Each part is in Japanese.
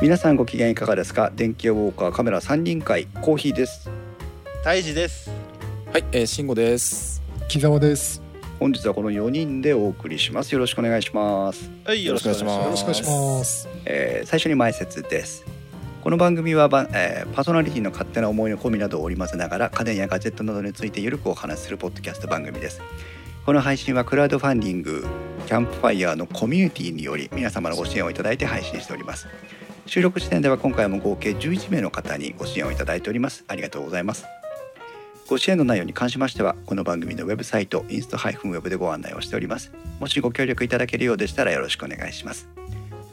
皆さんご機嫌いかがですか？電気屋ウォーカーカメラ3人会コーヒーです。大事です。はい、えー、慎吾です。木澤です。本日はこの4人でお送りします。よろしくお願いします、はいよろしくお願いします。よろしくお願いします。えー最初に前説です。この番組はば、えーパーソナリティの勝手な思いの込みなどを織り交ぜながら家電やガジェットなどについてゆるくお話しするポッドキャスト番組です。この配信はクラウドファンディングキャンプファイヤーのコミュニティにより皆様のご支援をいただいて配信しております収録時点では今回も合計11名の方にご支援をいただいております。ありがとうございます。ご支援の内容に関しましてはこの番組のウェブサイトインスト -web でご案内をしております。もしご協力いただけるようでしたらよろしくお願いします。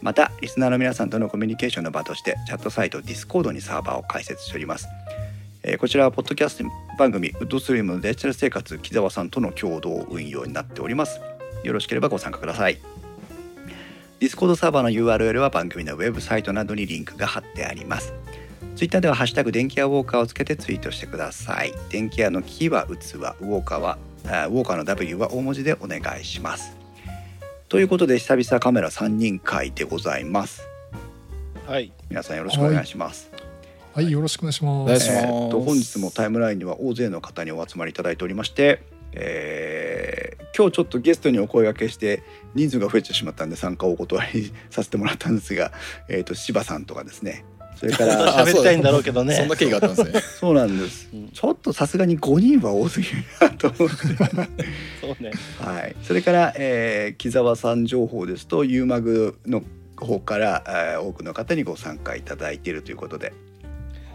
またリスナーの皆さんとのコミュニケーションの場としてチャットサイト Discord にサーバーを開設しております、えこちらはポッドキャスト番組ウッドストリームのデジタル生活木澤さんとの共同運用になっております。よろしければご参加ください。Discord サーバーの URL は番組のウェブサイトなどにリンクが貼ってあります。ツイッターでは「ハッシュタグ電気屋ウォーカー」をつけてツイートしてください。電気屋のキーは器ウォーカーはあウォーカーの W は大文字でお願いします。ということで久々カメラ3人会でございます。はい。皆さんよろしくお願いします、はい、よろしくお願いします。えーっと本日もタイムラインには大勢の方にお集まりいただいておりまして、えー今日ちょっとゲストにお声掛けして人数が増えてしまったんで参加をお断りさせてもらったんですが、えーっと柴さんとかですね。それから 喋りたいんだろうけどね。そんな経緯があったんですね。そうなんです。うん。ちょっとさすがに5人は多すぎるなと思って。そうね。はい、それから、えー木澤さん情報ですと U マグの方から、えー多くの方にご参加いただいているということで、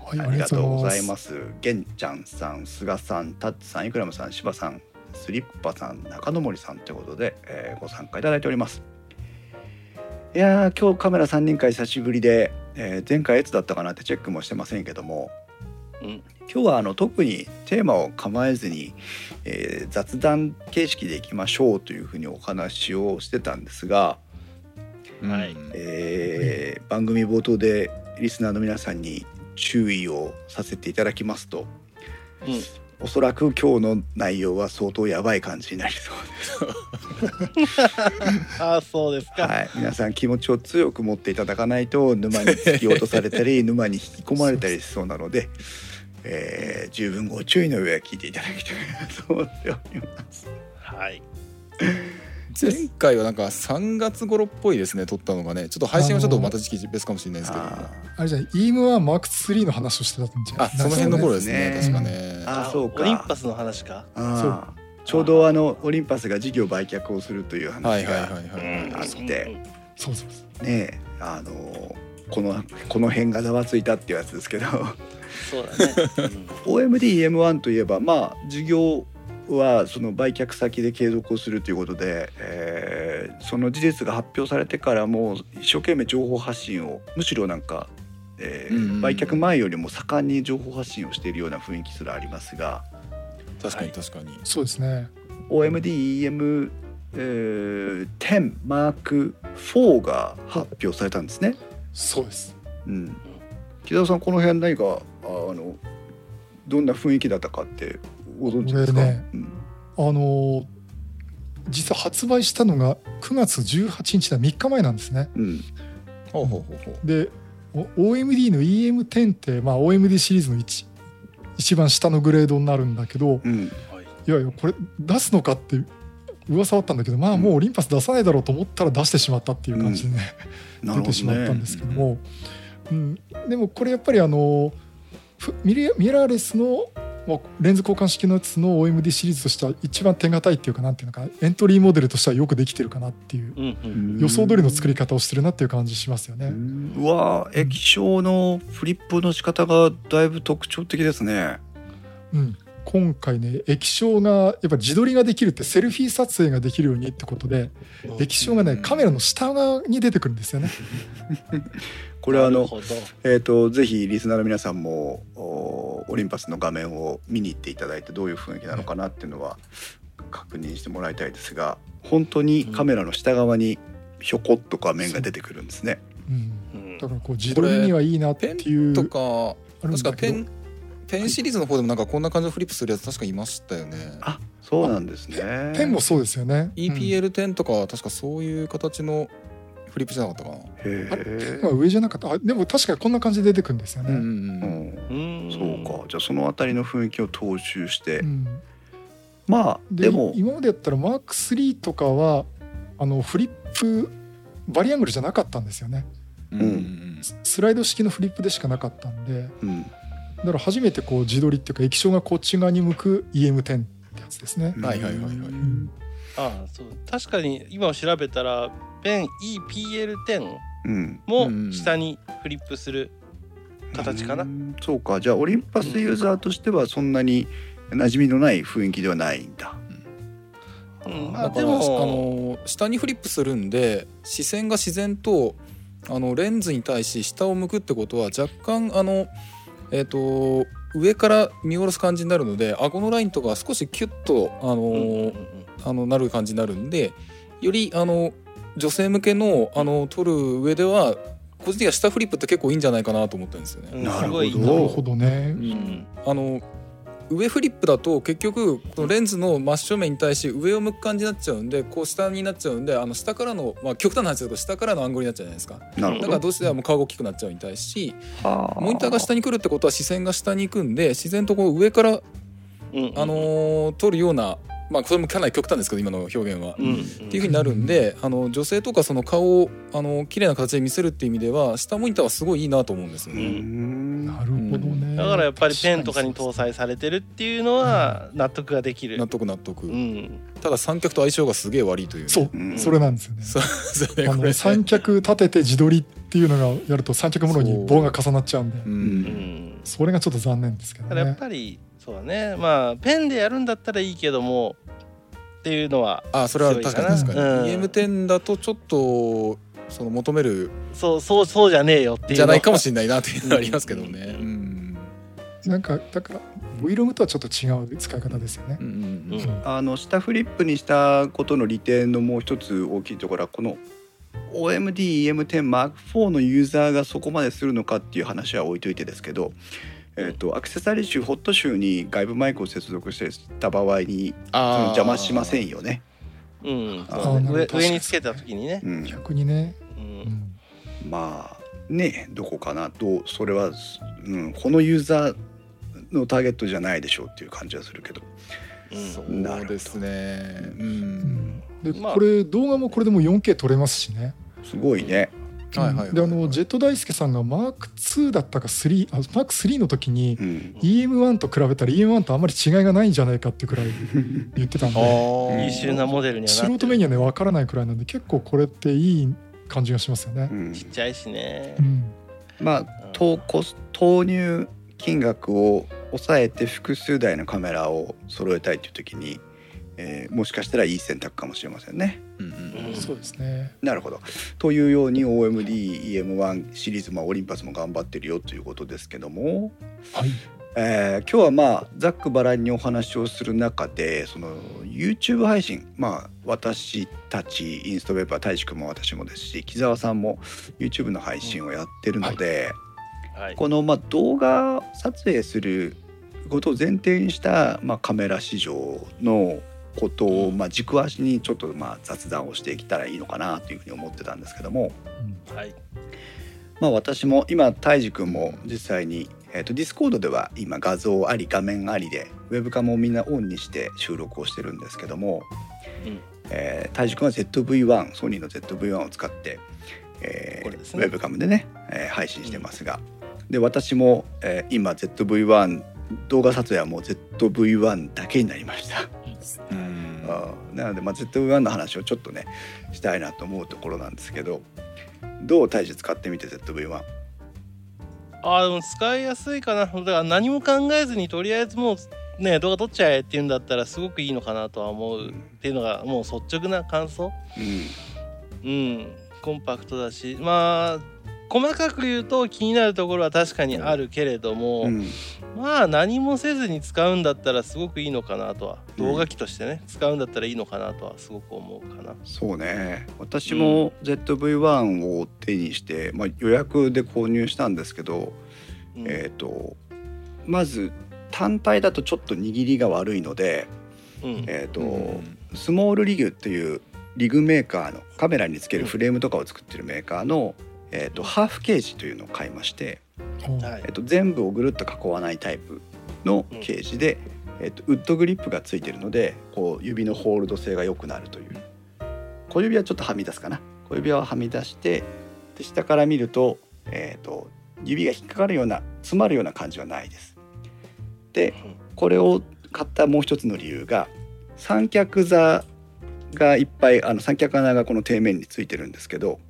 はい、ありがとうございます。す。げんちゃんさん、菅さん、タッツさん、イクラムさん、柴さん、スリッパさん、中野森さんということで、えーご参加いただいております。いやー今日カメラ3人会久しぶりで、えー前回いつだったかなってチェックもしてませんけどもうん。今日はあの特にテーマを構えずに、えー雑談形式でいきましょうというふうにお話をしてたんですが、はい。うんえー番組冒頭でリスナーの皆さんに注意をさせていただきますと。うんおそらく今日の内容は相当やばい感じになりそう ああそうですです、か。はい、皆さん気持ちを強く持っていただかないと沼に突き落とされたり沼に引き込まれたりしそうなので、えー十分ご注意の上は聞いていただきたいなと思っております。はい前回はなんか3月頃っぽいですね撮ったのがね。ちょっと配信はちょっとまた時期別かもしれないですけど。もああれじゃない、EM1 マーク3の話をしてたんじゃなあいその辺の頃ですねそう確かね。あそうか。オリンパスの話か。あーちょうどあのオリンパスが事業売却をするという話がはいあって。そうそうそう。ねあのこのこの辺がざわついたっていうやつですけど。そうだね、OMDM1 といえばまあ事業はその売却先で継続をするということで、えーその事実が発表されてからも一生懸命情報発信をむしろなんか、えーうんうんうん売却前よりも盛んに情報発信をしているような雰囲気すらありますが確かに確かにそうですね。OMDEM、えー10マーク4が発表されたんですね。そうです。うん、木澤さんこの辺何かああのどんな雰囲気だったかってご存知ですか、これねうん。あのー実は発売したのが9月18日だ3日前なんですね。うん。ほうほうほうほう。でお OMD の EM10 って、まあ、OMD シリーズの一一番下のグレードになるんだけどうん。はい。いやいやこれ出すのかって噂はあったんだけどまあもうオリンパス出さないだろうと思ったら出してしまったっていう感じでね、なるほど出てしまったんねですけども、うん。でもこれやっぱりあのふミレミラーレスのまあレンズ交換式のやつの OMD シリーズとしては一番手堅いっていうかなんていうのかエントリーモデルとしてはよくできてるかなっていう予想通りの作り方をしてるなっていう感じしますよね。うわー液晶のフリップの仕方がだいぶ特徴的ですね。うん、今回ね液晶がやっぱ自撮りができるってセルフィー撮影ができるようにってことで液晶がねカメラの下側に出てくるんですよね。これはあのえー、とぜひリスナーの皆さんもおオリンパスの画面を見に行っていただいてどういう雰囲気なのかなっていうのは確認してもらいたいですが本当にカメラの下側にひょこっと画面が出てくるんですね。うん、うん。だからこう自撮りにはいいなってペいうンとか確かペンペンシリーズの方でもなんかこんな感じのフリップするやつ確かいましたよね。あそうなんですね。ペンもそうですよね。うん。EPL10 とかは確かそういう形のフリップじゃなかったかな。へえまあ、上じゃなかった。あでも確かにこんな感じで出てくるんですよね、うんうんううん。んうん。そうか。じゃあそのあたりの雰囲気を踏襲して、うん。まあででも。今までやったらマーク3とかはあのフリップバリアングルじゃなかったんですよね。うんうん。ススライド式のフリップでしかなかったんで。うんだから初めてこう自撮りっていうか液晶がこっち側に向く EM10 ってやつですね、はいはいはいはい。うんああそう。確かに今調べたらペン EPL10 うんもうん。下にフリップする形かな、うん。そうか。じゃあオリンパスユーザーとしてはそんなに馴染みのない雰囲気ではないんだ、うん。まあだからあでもの下にフリップするんで視線が自然とあのレンズに対し下を向くってことは若干あのえっ、と上から見下ろす感じになるので顎のラインとか少しキュッとあの、あのなる感じになるんでよりあの女性向けのあの撮る上では個人的には下フリップって結構いいんじゃないかなと思ってるんですよね。なるほどね。うん。あの上フリップだと結局このレンズの真正面に対し上を向く感じになっちゃうんでこう下になっちゃうんであの下からの、まあ、極端な話ですけど下からのアングルになっちゃうじゃないですか。なるほど。だからどうしても顔が大きくなっちゃうに対しはあ。モニターが下に来るってことは視線が下に行くんで自然とこう上から、うんあのー撮るようなまあこれもかなり極端ですけど今の表現は。うんっていうふうになるんであの女性とかその顔をあの綺麗な形で見せるっていう意味では下モニターはすごいいいなと思うんですようね。ん。なるほどねだからやっぱりペンとかに搭載されてるっていうのは納得ができる。納得納得、うん。ただ三脚と相性がすげえ悪いというね、そう、うん。それなんですよね。あの三脚立てて自撮りっていうのがやると三脚ものに棒が重なっちゃうんで。ううん。うんそれがちょっと残念ですけどただやっねぱりそうだね。まあペンでやるんだったらいいけどもっていうのはあそれは確かに確かに、うん EM10 だとちょっとその求めるそうそうそうじゃねえよっていうのじゃないかもししれないなっていうのはありますけどね。ううんんなんかだから Vlog とはちょっと違う使い方ですよね。うんうんうん。あの下フリップにしたことの利点のもう一つ大きいところはこの OMDEM10M4 のユーザーがそこまでするのかっていう話は置いといてですけど、えー、とアクセサリー集ホット集に外部マイクを接続した場合に邪魔しませんよね。うん。上上につけた時にね。うん、逆にね、ううん。んまあねどこかなどうそれは、うん、このユーザーのターゲットじゃないでしょうっていう感じはするけど。うん。そうですね。ううん。ん。でまあこれ動画もこれでも 4K 撮れますしね。すごいね。はいはいはいはい。であのジェット大輔さんがマーク2だったか3あマーク3の時にうん、EM1 と比べたら EM1 とあんまり違いがないんじゃないかってくらい言ってたん あでー優秀なモデルには素人目にはね分からないくらいなんで結構これっていい感じがしますよね。う。ん。ちっちゃいしね。うん。まあ投投入金額を抑えて複数台のカメラを揃えたいという時に、えーもしかしたらいい選択かもしれませんね。うんうんうんそうですね。なるほど。というように OMDEM1 シリーズ、まあ、オリンパスも頑張ってるよということですけども、はい。えー今日はまあざっくばらんにお話をする中でその YouTube 配信まあ私たちインストウェーバー大志くんも私もですし木澤さんも YouTube の配信をやってるので、はいこのまあ動画撮影することを前提にしたまあカメラ市場のことをまあ軸足にちょっとまあ雑談をしていけたらいいのかなというふうに思ってたんですけども、はい。まあ、私も今たいじくんも実際に、えー、とディスコードでは今画像あり画面ありでウェブカムをみんなオンにして収録をしてるんですけども、うん。えー、たいじくんは ZV-1 ソニーの ZV-1 を使って、えーね。ウェブカムでね、えー配信してますが、で私も、えー今 ZV-1 動画撮影はもう ZV-1 だけになりました。うん。あーなので、まあ、ZV-1 の話をちょっとねしたいなと思うところなんですけどどう大樹使ってみて ZV-1 あーでも使いやすいかな。だから何も考えずにとりあえずもうね動画撮っちゃえっていうんだったらすごくいいのかなとは思う。っていうのがもう率直な感想。うん。うん。コンパクトだし。まあ細かく言うと気になるところは確かにあるけれども、うん。まあ何もせずに使うんだったらすごくいいのかなとはうん。動画機としてね、使うんだったらいいのかなとはすごく思うかな。そうね。私も ZV-1 を手にして、まあ、予約で購入したんですけど、うん。えっ、とまず単体だとちょっと握りが悪いので、うん。えーとうん。スモールリグっていうリグメーカーのカメラにつけるフレームとかを作ってるメーカーの、えー、とハーフケージというのを買いまして、おはい。えー、と全部をぐるっと囲わないタイプのケージで、えー、とウッドグリップがついてるのでこう指のホールド性が良くなるという。小指はちょっとはみ出すかな。小指ははみ出してで下から見ると,、えー、と指が引っかかるような詰まるような感じはないです。でこれを買ったもう一つの理由が三脚座がいっぱいあの三脚穴がこの底面についてるんですけど、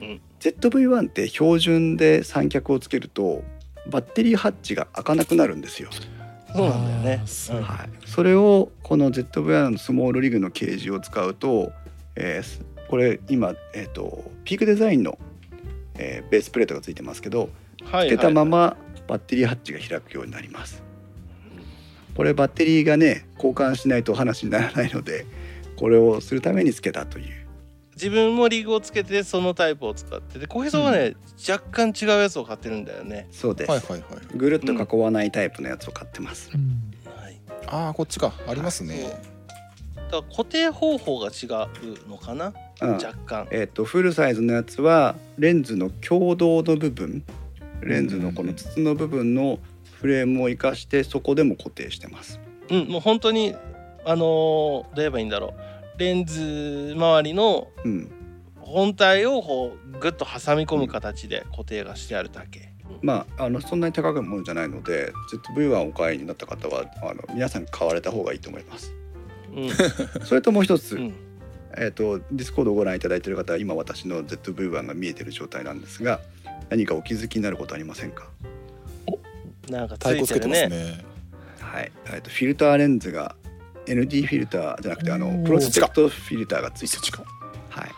うん ZV-1 って標準で三脚をつけるとバッテリーハッチが開かなくなるんですよ。そうなんだよね。はい、それをこの ZV-1 のスモールリグのケージを使うと、えーすこれ今、えー、とピークデザインの、えーベースプレートがついてますけどはいつけたまはいまバッテリーハッチが開くようになります。これバッテリーがね交換しないとお話にならないのでこれをするためにつけたという自分もリグをつけてそのタイプを使ってて小平さんはね、若干違うやつを買ってるんだよね。そうです、はいはいはいぐるっと囲わないタイプのやつを買ってます、うん。はい。ああこっちか。ありますね。そう。だから固定方法が違うのかな、うん。若干。えっ、とフルサイズのやつはレンズの共同の部分。レンズのこの筒の部分のフレームを生かしてそこでも固定してます。うんもう本当にあのーどう言えばいいんだろうレンズ周りのうん。本体をこうグッと挟み込む形で固定がしてあるだけ、まああのそんなに高くものじゃないので ZV-1 をお買いになった方はあの皆さん買われた方がいいと思います。うん。それともう一つ、うん。えっ、とディスコードをご覧いただいている方は今私の ZV-1 が見えている状態なんですが何かお気づきになることありませんか？なんかついてるね。ね。はい、えっとフィルターレンズが ND フィルターじゃなくてあのプロテクトフィルターがついてそっちかはい、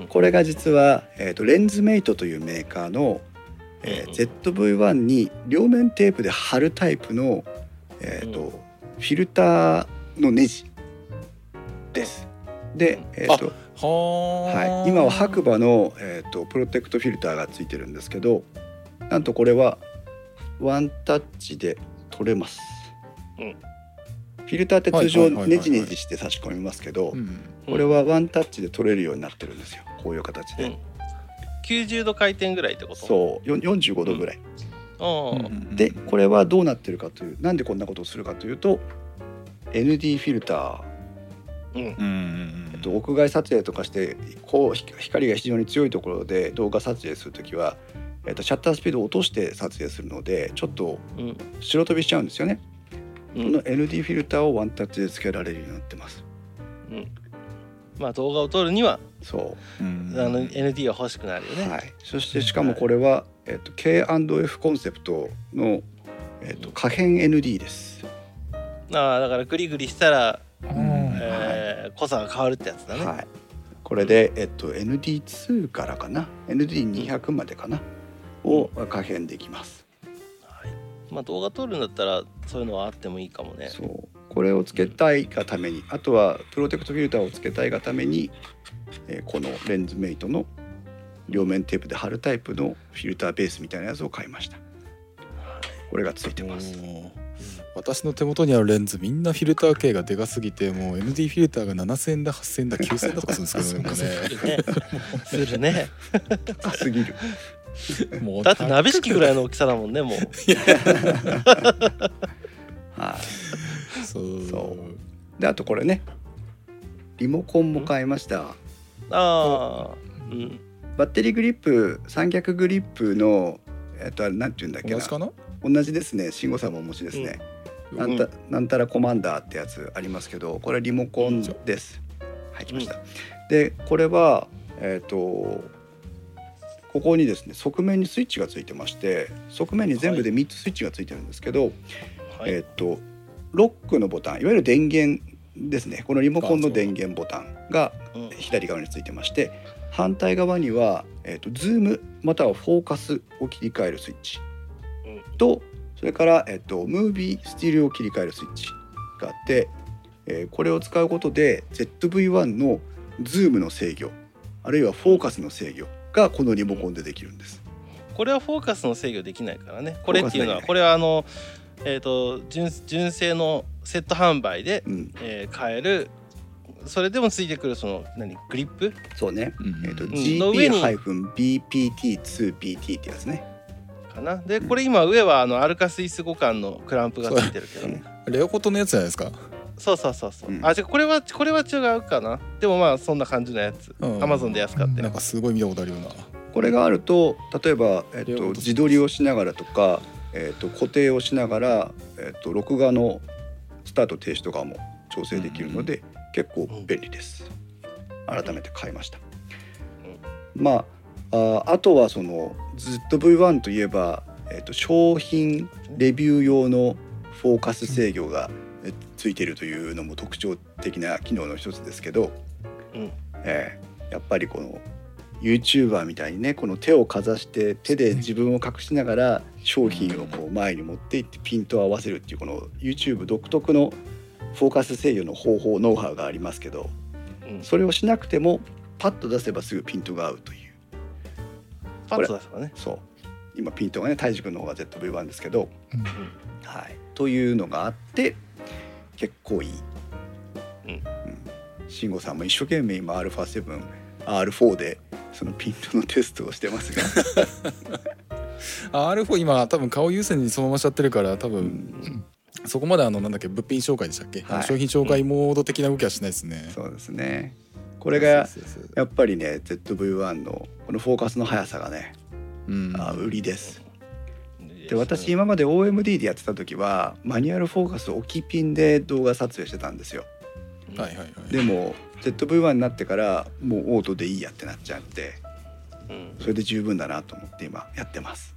うん。これが実は、えー、とレンズメイトというメーカーの、えーうん ZV-1 に両面テープで貼るタイプの、えーとうん。フィルターのネジです。で、えーとはい、今は白馬の、えー、とプロテクトフィルターがついてるんですけどなんとこれはワンタッチで取れます。うんフィルターって通常ネジネジして差し込みますけど、うんこれはワンタッチで取れるようになってるんですよ。こういう形で、うん、90度回転ぐらいってこと？そう。よ45度ぐらい、うん。うんでこれはどうなってるかというなんでこんなことをするかというと ND フィルター、うん。えっと、屋外撮影とかしてこうひ光が非常に強いところで動画撮影する時は、えっと、シャッタースピードを落として撮影するのでちょっとうん。白飛びしちゃうんですよね、うんこの ND フィルターをワンタッチでつけられるようになってます。うん。まあ動画を撮るにはそう。ん。あの ND が欲しくなるよう、ね、はい、そしてしかもこれは、えっと、K&F コンセプトの、えっと、可変 ND です。ああだからグリグリしたら、うん。えー濃さが変わるってやつだね、はい、これで、えっと、ND2 からかな？ND200 までかな？を可変できます、はいまあ動画撮るんだったらそういうのはあってもいいかもね。そう。これをつけたいがために。あとはプロテクトフィルターをつけたいがために、えーこのレンズメイトの両面テープで貼るタイプのフィルターベースみたいなやつを買いました。これがついてます。私の手元にあるレンズみんなフィルター系がでかすぎてもう ND フィルターが7000円だ8000円だ9000円だとかするんですけどね。するねするね。高すぎる もうだって鍋敷きぐらいの大きさだもんねもう。はい。そう。そう。であとこれね。リモコンも買いました。ああ。う。ん。バッテリーグリップ三脚グリップのえっとあれなんて言うんだっけな。同じかな？同じですね。慎吾さんもお持ちですね、なんたなんたらコマンダーってやつありますけどこれリモコンです。はい来ました、でこれはえっ、とここにですね側面にスイッチがついてまして側面に全部で3つスイッチがついてるんですけど、はい。えっ、とロックのボタンいわゆる電源ですね。このリモコンの電源ボタンがうん。左側についてまして反対側には、えー、とズームまたはフォーカスを切り替えるスイッチとそれから、えー、とムービースティールを切り替えるスイッチがあって、えーこれを使うことで ZV-1 のズームの制御あるいはフォーカスの制御がこのリモコンでできるんです。これはフォーカスの制御できないからね。これっていうのはこれはあのえっ、と純純正のセット販売で、うん。えー買える。それでもついてくるその何グリップ？そうね、うんえっ、とうん。の上に。 GP-VPT2BT ってやつね。かな。でこれ今上はあのアルカスイス互換のクランプがついてるけどね。レオコットのやつじゃないですかそうそうそうそう、うん。あ違うこれはこれは違うかな。でもまあそんな感じのやつ。うん。アマゾンで安かったよ。なんかすごい見たことあるような。これがあると例えば、えっと両方と自撮りをしながらとか、えっと固定をしながら、えっと録画のスタート停止とかも調整できるので、結構便利です。改めて買いました、まあああとはその ZV-1 といえば、えっと商品レビュー用のフォーカス制御がえついているというのも特徴的な機能の一つですけど、うん。えーやっぱりこの YouTuber みたいにねこの手をかざして手で自分を隠しながら商品をこう前に持っていってピントを合わせるっていうこの YouTube 独特のフォーカス制御の方法ノウハウがありますけどうん。それをしなくてもパッと出せばすぐピントが合うという。パッと出すかね。そう。今ピントがね泰治君の方が ZV-1 ですけど、うん。はい、というのがあって結構いい。うん。慎吾さんも一生懸命今 α7R4 でそのピントのテストをしてますが。R4 今多分顔優先にそのまましちゃってるから多分そこまであのなんだっけ物品紹介でしたっけ、はい。商品紹介モード的な動きはしないですね、そうですね。これがやっぱりね ZV-1 のこのフォーカスの速さがね、うん。あ売りですで私今まで OMD でやってた時はマニュアルフォーカス置きピンで動画撮影してたんですよ。はいはいはい。でも ZV-1 になってからもうオートでいいやってなっちゃって。うん。それで十分だなと思って今やってます、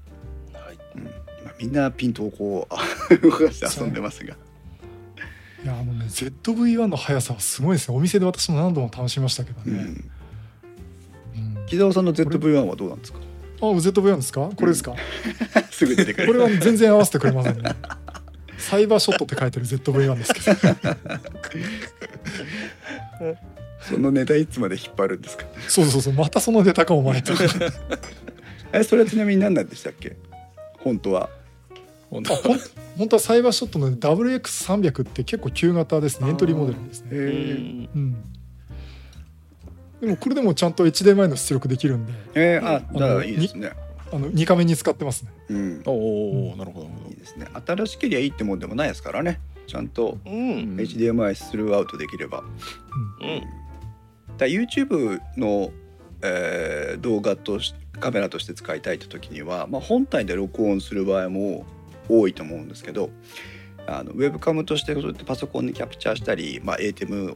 はい。うん、今みんなピントをこう動かして遊んでますが。いやあのね ZV-1 の速さはすごいですね。お店で私も何度も試しましたけどね、うん。うん。木澤さんの ZV-1 はどうなんですか？あ ZV-1 ですか？これですか、すぐ出てくる。これは全然合わせてくれませんね。サイバーショットって書いてる ZV-1 ですけど。そのネタいつまで引っ張るんですか？そうそうそう。またそのネタかお前と。えそれはちなみに何なんでしたっけ？本当は。本当あほん本当はサイバーショットの WX300 って結構旧型ですね。エントリーモデルですへね、うん、でもこれでもちゃんと HDMI の出力できるんで。えー、あじゃあいいですね。あの2カメに使ってますね。うん。おおなるほどなるほいいですね。新しけりゃいいってもんでもないですからね。ちゃんと HDMI スルーアウトできれば。うん。だ YouTube の、えー動画としカメラとして使いたいって時には、まあ、本体で録音する場合も多いと思うんですけどあのウェブカムとしてそうやってパソコンにキャプチャーしたり、まあ、ATEM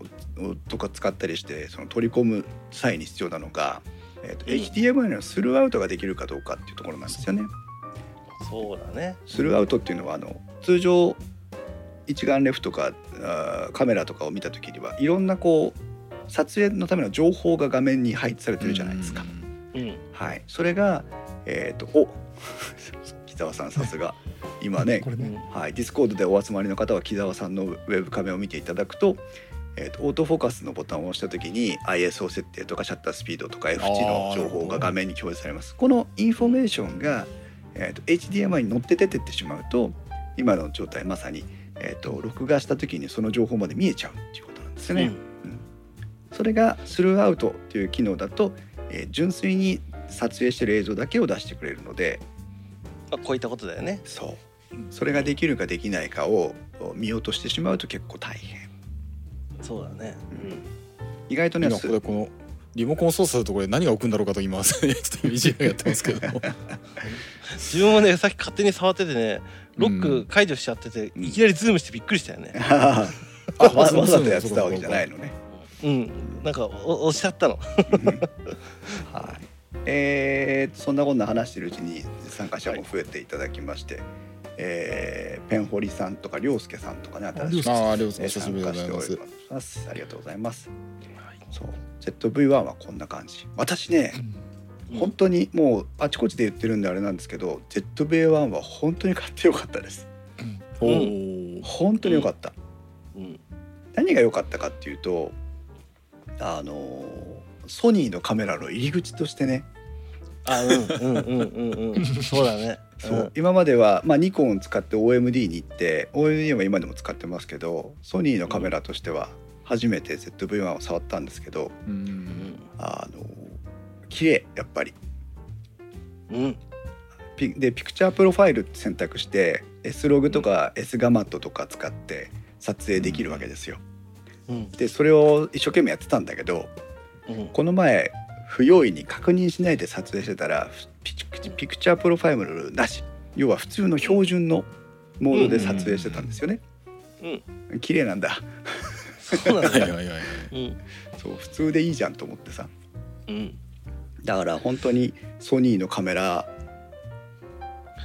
とか使ったりしてその取り込む際に必要なのが、えーとうん。HDMI のスルーアウトができるかどうかっていうところなんですよね。そうだね。スルーアウトっていうのはあの通常一眼レフとかカメラとかを見た時にはいろんなこう撮影のための情報が画面に配置されてるじゃないですか。うん。はい、それがえっ、とお木澤さんさすが。今ね ね、うんはい、ディスコードでお集まりの方は木澤さんのウェブカメを見ていただくと,、えー、とオートフォーカスのボタンを押した時に ISO 設定とかシャッタースピードとか F 値の情報が画面に表示されます。このインフォメーションが、えー、と HDMI に乗って出てってしまうと今の状態まさに、えー、と録画した時にその情報まで見えちゃうっていうことなんですよね。それがスルーアウトという機能だと、えー純粋に撮影してる映像だけを出してくれるのでまあこういったことだよね。そう。それができるかできないかを見落としてしまうと結構大変。そうだね。意外とね今これこのリモコン操作するとこれ何が動くんだろうかと今 ちょっといじっちゃってますけど。自分もねさっき勝手に触っててねロック解除しちゃってて、うん。いきなりズームしてびっくりしたよね。ああわわざとやってたわけじゃないのね。うん。なんかお押しちゃったの。はいえーそんなこんな話してるうちに参加者も増えていただきまして、えーペンホリさんとか涼介さんとかね新しくあありがとうえー久しぶ参りでござい加しておますります。ありがとうございます。そう。ZV-1 はこんな感じ。私ねうん。本当にもうあちこちで言ってるんであれなんですけど ZV-1 は本当に買ってよかったです。おうん。お本当によかった、うん。何が良かったかっていうとあのソニーのカメラの入り口としてねあうんうんうんうんうんそうだね。そう、今までは、まあ、ニコンを使って OMD に行って OMD は今でも使ってますけどソニーのカメラとしては初めて ZV-1 を触ったんですけどううんん。あの綺麗やっぱり。うん。ピでピクチャープロファイルって選択して S ログとか S ガマットとか使って撮影できるわけですよ。うん。でそれを一生懸命やってたんだけどうん。この前不用意に確認しないで撮影してたらピチピクチャープロファイルなし。要は普通の標準のモードで撮影してたんですよね。うん。綺麗なんだ。そう 普通でいいじゃんと思ってさ。うん。だから本当にソニーのカメラ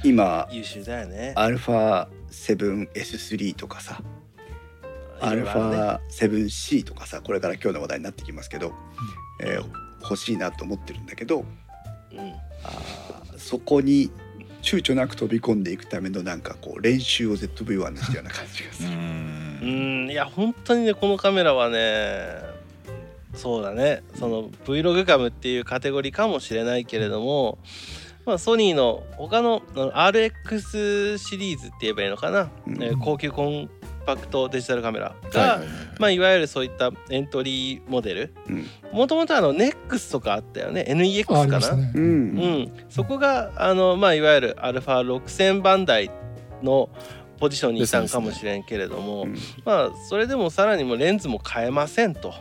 今優秀だよね。α7S3 とかさいろいろあるね。α7C とかさこれから今日の話題になってきますけど、えー欲しいなと思ってるんだけどうん。あーそこに躊躇なく飛び込んでいくためのなんかこう練習を ZV-1 にしたような感じがすうる。うん。んいや本当にねこのカメラはねそうだね。その Vlog カムっていうカテゴリーかもしれないけれども、まあ、ソニーの他のあの RX シリーズって言えばいいのかな、うん。えー高級コンパクトデジタルカメラが、はい。はいはいまあ、いわゆるそういったエントリーモデル。うん。もともとあの NEX とかあったよね。NEX ああかな。りましたね。うん。うん、そこがあの、まあ、いわゆる α6000 番台のポジションにいたんかもしれんけれども、うん。まあそれでもさらにもうレンズも変えませんと。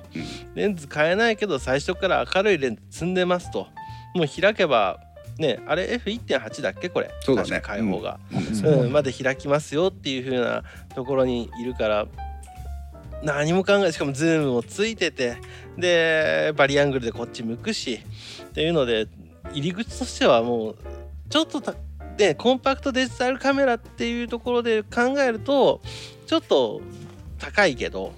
レンズ変えないけど最初から明るいレンズ積んでますと。もう開けばねあれ F1.8 だっけこれ。そうだね。確か開放が、うん。まで開きますよっていう風なところにいるから何も考えしかもズームもついててでバリアングルでこっち向くしっていうので入り口としてはもうちょっとたでコンパクトデジタルカメラっていうところで考えるとちょっと高いけど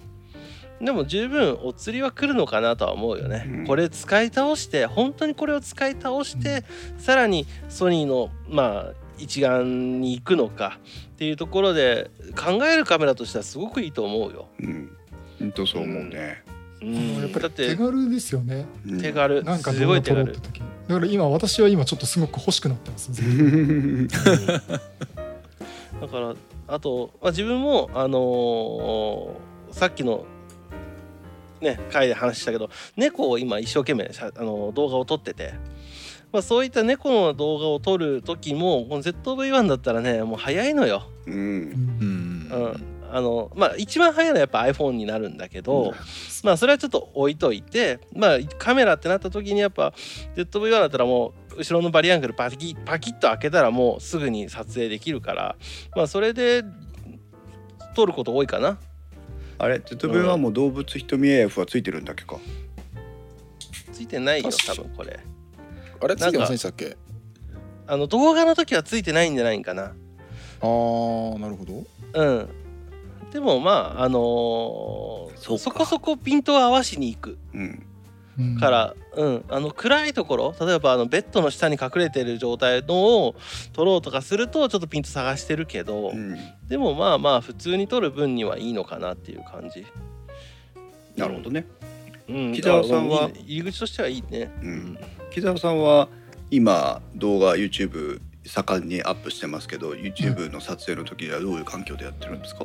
でも十分お釣りは来るのかなとは思うよね、うん。これ使い倒して本当にこれを使い倒して、さらにソニーのまあ一眼に行くのかっていうところで考えるカメラとしてはすごくいいと思うよ。うん。本当そう思うね。うん、やっぱりだって手軽ですよね。うん手軽。なんかすごい手軽。だから今私は今ちょっとすごく欲しくなってます。だからあと、まあ、自分もあのーさっきのね回で話したけど猫を今一生懸命しゃあの動画を撮ってて、まあ、そういった猫の動画を撮る時もこの ZV-1 だったらねもう早いのよ。うん。うん。うん。うんあのまあ一番早いのはやっぱ iPhone になるんだけど、まあそれはちょっと置いといてまあカメラってなった時にやっぱ ZV-1 だったらもう後ろのバリアングルパキパキッと開けたらもうすぐに撮影できるからまあそれで撮ること多いかなあれ ZV-1 も動物瞳 AF はついてるんだっけか？ついてないよ多分これ。あれついてませんでしたっけ？あの動画の時はついてないんじゃないんかな。あーなるほど。うん。でもまああのーそうか。そこそこピントを合わしに行く。うんうんから、うん、あの暗いところ例えばあのベッドの下に隠れてる状態のを撮ろうとかするとちょっとピント探してるけど、うん。でもまあまあ普通に撮る分にはいいのかなっていう感じ、なるほどね。うん、木澤さんは？入り口としてはいいね、うん。木澤さんは今動画 YouTube 盛んにアップしてますけど YouTube の撮影の時はどういう環境でやってるんですか、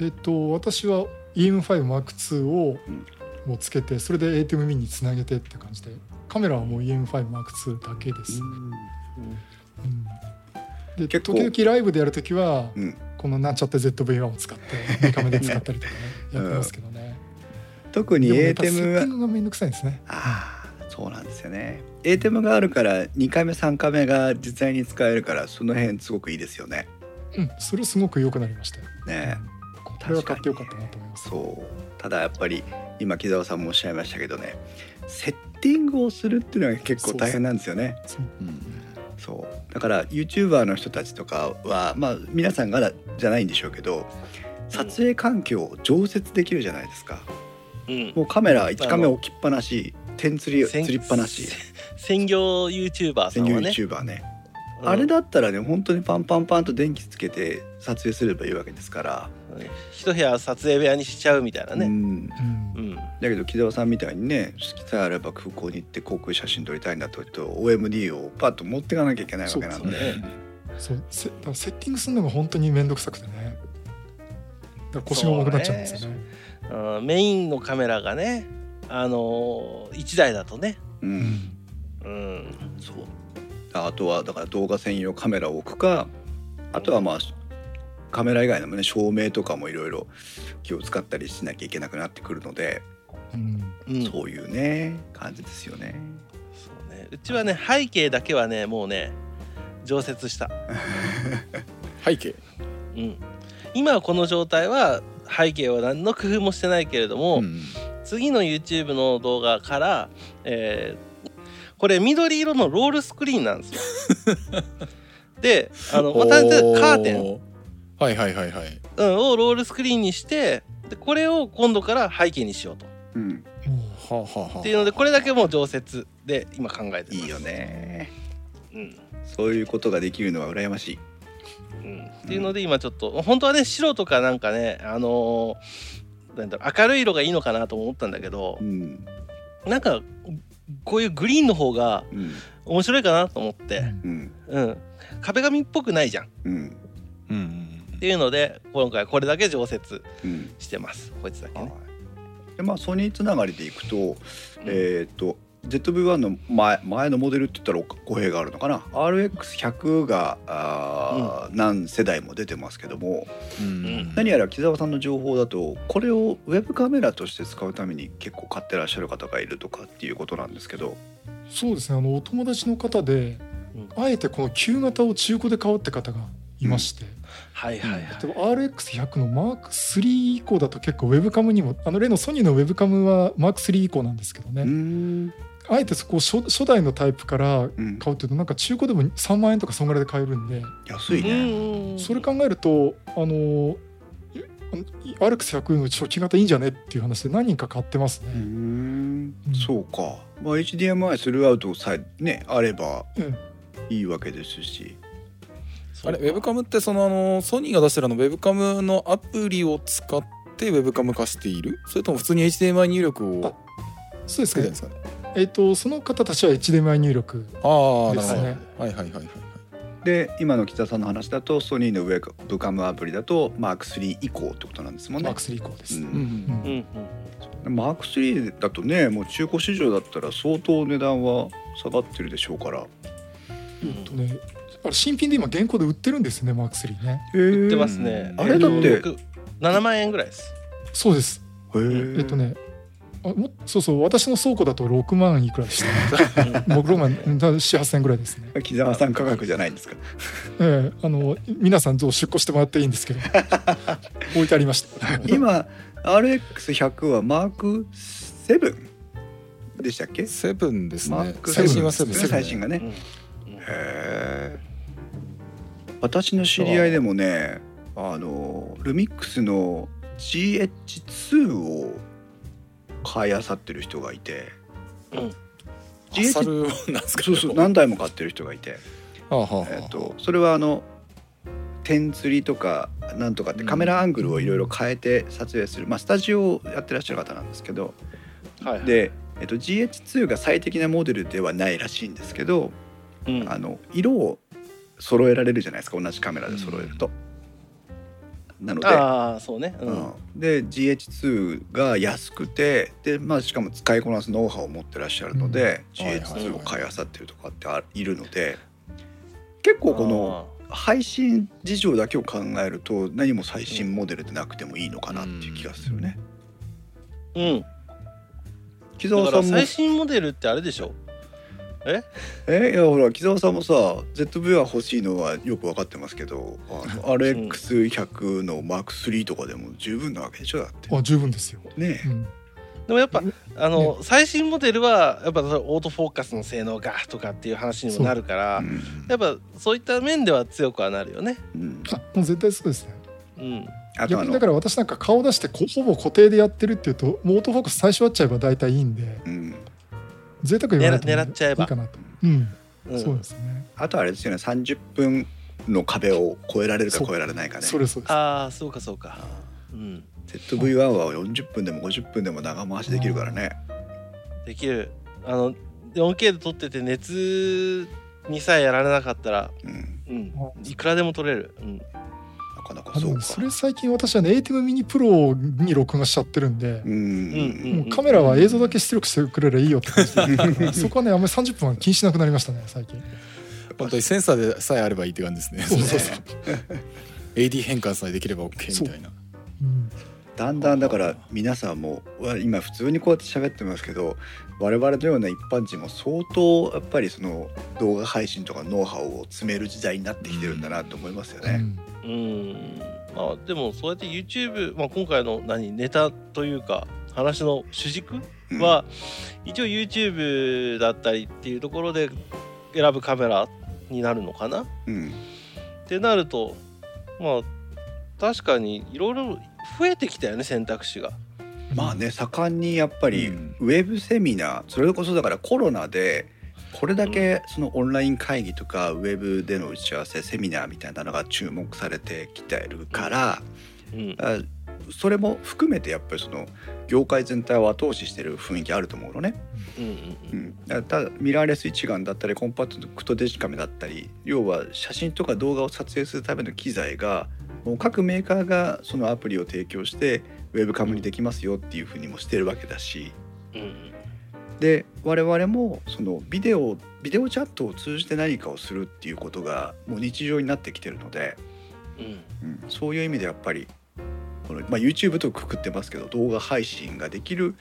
えっと私は EM5M2 をうんもうつけてそれで ATEM ミニにつなげてって感じでカメラはもう EM5M2 だけです。うんで時々ライブでやるときはうん。このなんちゃって ZV-1 を使ってメカメで使ったりとかねやってますけどね。特に ATEM はィングがめんどくさいんですね。ああそうなんですよね。ATEM があるから2回目3回目が実際に使えるからその辺すごくいいですよね。うん、それすごく良くなりましたよ。ね。これは買ってよかったなと思います。そう。ただやっぱり今木澤さんもおっしゃいましたけどねセッティングをするっていうのが結構大変なんですよね。そう。うんそう。だから YouTuber の人たちとかはまあ皆さんがじゃないんでしょうけど撮影環境を常設できるじゃないですか。うん。もうカメラ1カメ置きっぱなし点釣り釣りっぱなし。専業 YouTuber さ専業んはね、YouTuber ね。うん。あれだったらね本当にパンパンパンと電気つけて撮影すればいいわけですから、一部屋撮影部屋にしちゃうみたいなね、うん。うん。うん。だけど木澤さんみたいにね好きさえあれば空港に行って航空写真撮りたいんだと言うと OMD をパッと持っていかなきゃいけないわけなんで。そうですね。そうせだからセッティングするのが本当に面倒くさくてね。だら腰が重くなっちゃうんですよね。うん。メインのカメラがねあのー、1台だとね。ううんん。うん。そう。あとはだから動画専用カメラを置くかあとはまあカメラ以外のもね照明とかもいろいろ気を使ったりしなきゃいけなくなってくるので、うん。うんそうそういうね感じですよね。ね。うちはね背景だけはねもうね常設した。背景？うん。今はこの状態は背景は何の工夫もしてないけれども、うん。次の YouTube の動画から、えーこれ緑色のロールスクリーンなんですよ。であの、まあ、単純にカーテン、おはいはいはいはい。うん、をロールスクリーンにしてでこれを今度から背景にしようと。うん、っていうのでこれだけもう常設で今考えてます。いいよ。ね。うん。そういうことができるのは羨ましい。うん、っていうので今ちょっと本当はね白とかなんかねあのーなんだろう明るい色がいいのかなと思ったんだけどうん、なんかこういうグリーンの方がうん、面白いかなと思っうて、うん、うん、壁紙っぽくないじゃん。っうん、うんうんていうので今回これだけ常設うん。してます。こいつだけはい。ね。でまあソニーつながりでいくと、えっ、と ZV-1 の前前のモデルって言ったら語弊があるのかな？RX100 があー、何世代も出てますけどもうん。何やら木澤さんの情報だとこれをウェブカメラとして使うために結構買ってらっしゃる方がいるとかっていうことなんですけど、うそうですね。あのお友達の方で、あえてこの旧型を中古で買おうって方がいまして、はいはいはい。例えば RX100 のマーク3以降だと結構ウェブカムにもあの例のソニーのウェブカムはマーク3以降なんですけどね、あえてそこを初初代のタイプからうん買うっていうとなんか中古でも3万円とかそんぐらいで買えるんで、安いね、うんそれ考えるとあのいあの RX100 の初期型いいんじゃねっていう話で何人か買ってますね。ん。そうか、まあ、HDMI スルーアウトさえねあればうん。いいわけですし、あれウェブカムってそのあのソニーが出してるあのウェブカムのアプリを使ってウェブカム化している？それとも普通に HDMI 入力をそうですかね？えっ、とその方たちは HDMI 入力ああなるほど。ですね。はいはいはいはい。で今の北さんの話だとソニーのウェブカムアプリだとマーク3以降ってことなんですもんね。マーク。3以降です。うん。うんうんうん。マーク3だとねもう中古市場だったら相当値段は下がってるでしょうから。うんえっとねあれ新品で今現行で売ってるんですねマーク3ね。売ってますね。あれだってえと僕7万円ぐらいです。そうです。へーえっとねあもそうそう私の倉庫だと6万いくらでした、ね。僕6万7、8000円ぐらいですね。木澤さん価格じゃないんですか？ええあの皆さんどう出庫してもらっていいんですけど 置いてありました。今 RX100 はマーク7でしたっけ？セブンですねマーク最新はセブンですね最新がね。うんへえ。私の知り合いでもね、あのルミックスの GH2 を買い漁ってる人がいて、アサルなんですかそうそう何台も買ってる人がいて、はあはあはあ。えっとそれはあの点釣りとかなんとかってカメラアングルをいろいろ変えて撮影する、まあスタジオをやってらっしゃる方なんですけど、はいはい。で、えっと GH2 が最適なモデルではないらしいんですけど、うん。あの色を揃えられるじゃないですか同じカメラで揃えると。なので、ああそうね。ううんんで GH2 が安くてで、まあ、しかも使いこなすノウハウを持ってらっしゃるので、うんはいはいはい GH2 を買い漁ってるとかってあいるので結構この配信事情だけを考えると何も最新モデルでなくてもいいのかなっていう気がするね。あーうん。木だ澤さんもから最新モデルってあれでしょ？え？いやほら木澤さんもさ ZV は欲しいのはよく分かってますけどあの RX100 の M3 とかでも十分なわけでしょだって。あ十分ですよ。ねうん。でもやっぱあの最新モデルはやっぱオートフォーカスの性能がとかっていう話にもなるからう。ん。やっぱそういった面では強くはなるよね。うん。あもう絶対そうですね。うん。逆にだから私なんか顔出してこほぼ固定でやってるっていうともうオートフォーカス最初やっちゃえば大体いいんで。うん贅沢言わないと狙っちゃえばいいかなと。うん、うんそうですね。あとあれですよね30分の壁を越えられるかそう越えられないかねそれそうです。ああそうかそうか。あうん。ー ZV-1 は40分でも50分でも長回しできるからねできる。あの 4K で撮ってて熱にさえやられなかったら、うんうん、いくらでも撮れる。うん。かなかあでもそうかそれ最近私はね ATEM ミニプロに録画しちゃってるんでう、ん。うんもうカメラは映像だけ出力してくれりゃいいよって感じで そこはねあんまり30分は気にしなくなりましたね最近。本当にセンサーでさえあればいいって感じですね。そうそうそう。AD 変換さえできれば OK みたいな。う。ん。だんだんだから皆さんもわ今普通にこうやって喋ってますけど我々のような一般人も相当やっぱりその動画配信とかノウハウを詰める時代になってきてるんだなと思いますよね。うんうんまあでもそうやって YouTube、まあ、今回の何ネタというか話の主軸うん。は、一応 YouTube だったりっていうところで選ぶカメラになるのかな？っうん。てなるとまあ確かにいろいろ増えてきたよね選択肢が。まあね盛んにやっぱりうん。ウェブセミナーそれこそだからコロナでこれだけそのオンライン会議とかウェブでの打ち合わせセミナーみたいなのが注目されてきてるからうん。あそれも含めてやっぱりその業界全体を後押ししてる雰囲気あると思うのね。うんただミラーレス一眼だったりコンパクトデジカメだったり要は写真とか動画を撮影するための機材がもう各メーカーがそのアプリを提供してウェブカムにできますよっていうふうにもしてるわけだし。うんで我々もそのビデオビデオチャットを通じて何かをするっていうことがもう日常になってきてるので、うん。うん、そういう意味でやっぱりこの、まあ、YouTube とくくってますけど動画配信ができる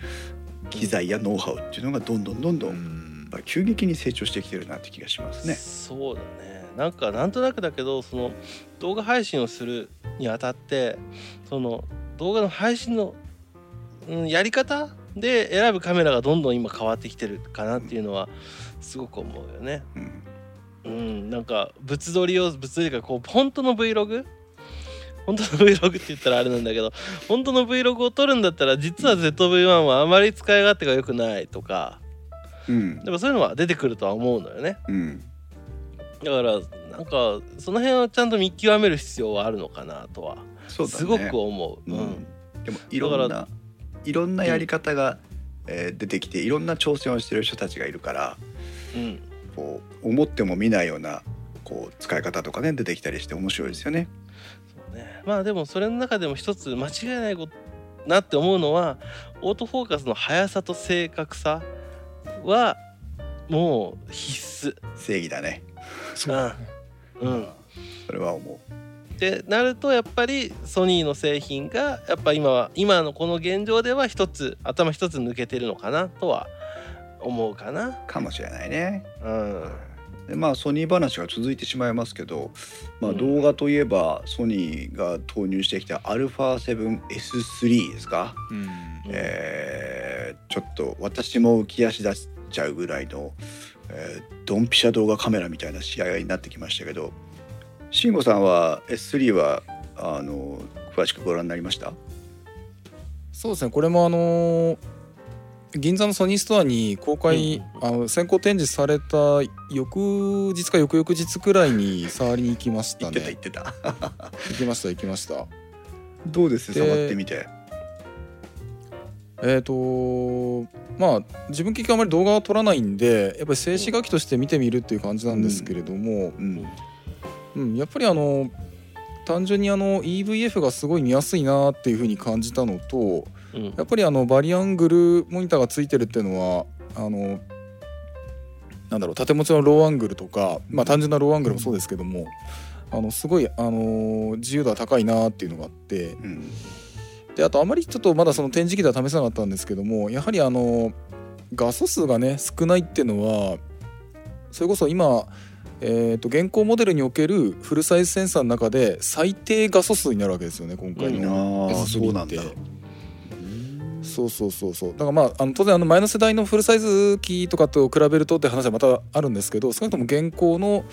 機材やノウハウっていうのがどんどんどんどん、やっぱり急激に成長してきてるなって気がしますね。そうだね。なんかなんとなくだけどその動画配信をするにあたってその動画の配信の、うん、やり方で選ぶカメラがどんどん今変わってきてるかなっていうのはすごく思うよね。うん。うん、なんか物撮りを物撮りがこう本当の Vlog 本当の Vlog って言ったらあれなんだけど 本当の Vlog を撮るんだったら実は ZV-1 はあまり使い勝手が良くないとか。うん。でもそういうのは出てくるとは思うのよね。うん。だからなんかその辺はちゃんと見極める必要はあるのかなとはそうだね。すごく思う。ううん。んでもいろんないろんなやり方が、えー出てきていろんな挑戦をしてる人たちがいるからうんこう思っても見ないようなこう使い方とかね出てきたりして面白いですよね。そうね、まあでもそれの中でも一つ間違いないことなって思うのはオートフォーカスの速さと正確さはもう必須。正義だね。そ うだねうん、それは思う。ってなるとやっぱりソニーの製品がやっぱ今は今のこの現状では一つ頭一つ抜けてるのかなとは思うかな。かもしれないね。うんでまあソニー話が続いてしまいますけど、まあ、うん動画といえばソニーが投入してきた α7S3 ですか、うんえーちょっと私も浮き足立っちゃうぐらいの、えードンピシャ動画カメラみたいな試合になってきましたけど慎吾さんは S3 はあの詳しくご覧になりました？そうですね。これもあのー銀座のソニーストアに公開、あの先行展示された翌日か翌々日くらいに触りに行きました言ってた言ねってた。行 きました行きました。どうです？で触ってみて。えっ、とまあ自分結局あまり動画は撮らないんでやっぱり静止画機として見てみるっていう感じなんですけれども、うん。うん、やっぱりあの単純にあの EVF がすごい見やすいなっていうふうに感じたのとうん。やっぱりあのバリアングルモニターがついてるっていうのはあのなんだろう縦持ちのローアングルとか、まあ、単純なローアングルもそうですけどもあのすごいあの自由度は高いなっていうのがあってうん。であとあまりちょっとまだその展示機では試せなかったんですけどもやはりあの画素数がね少ないっていうのはそれこそ今、えー、と現行モデルにおけるフルサイズセンサーの中で最低画素数になるわけですよね今回あのあ S3 そうなんだ。って。そうそうそうそう。だからまああの当然あの前の世代のフルサイズ機とかと比べるとって話はまたあるんですけど少なくとも現行の、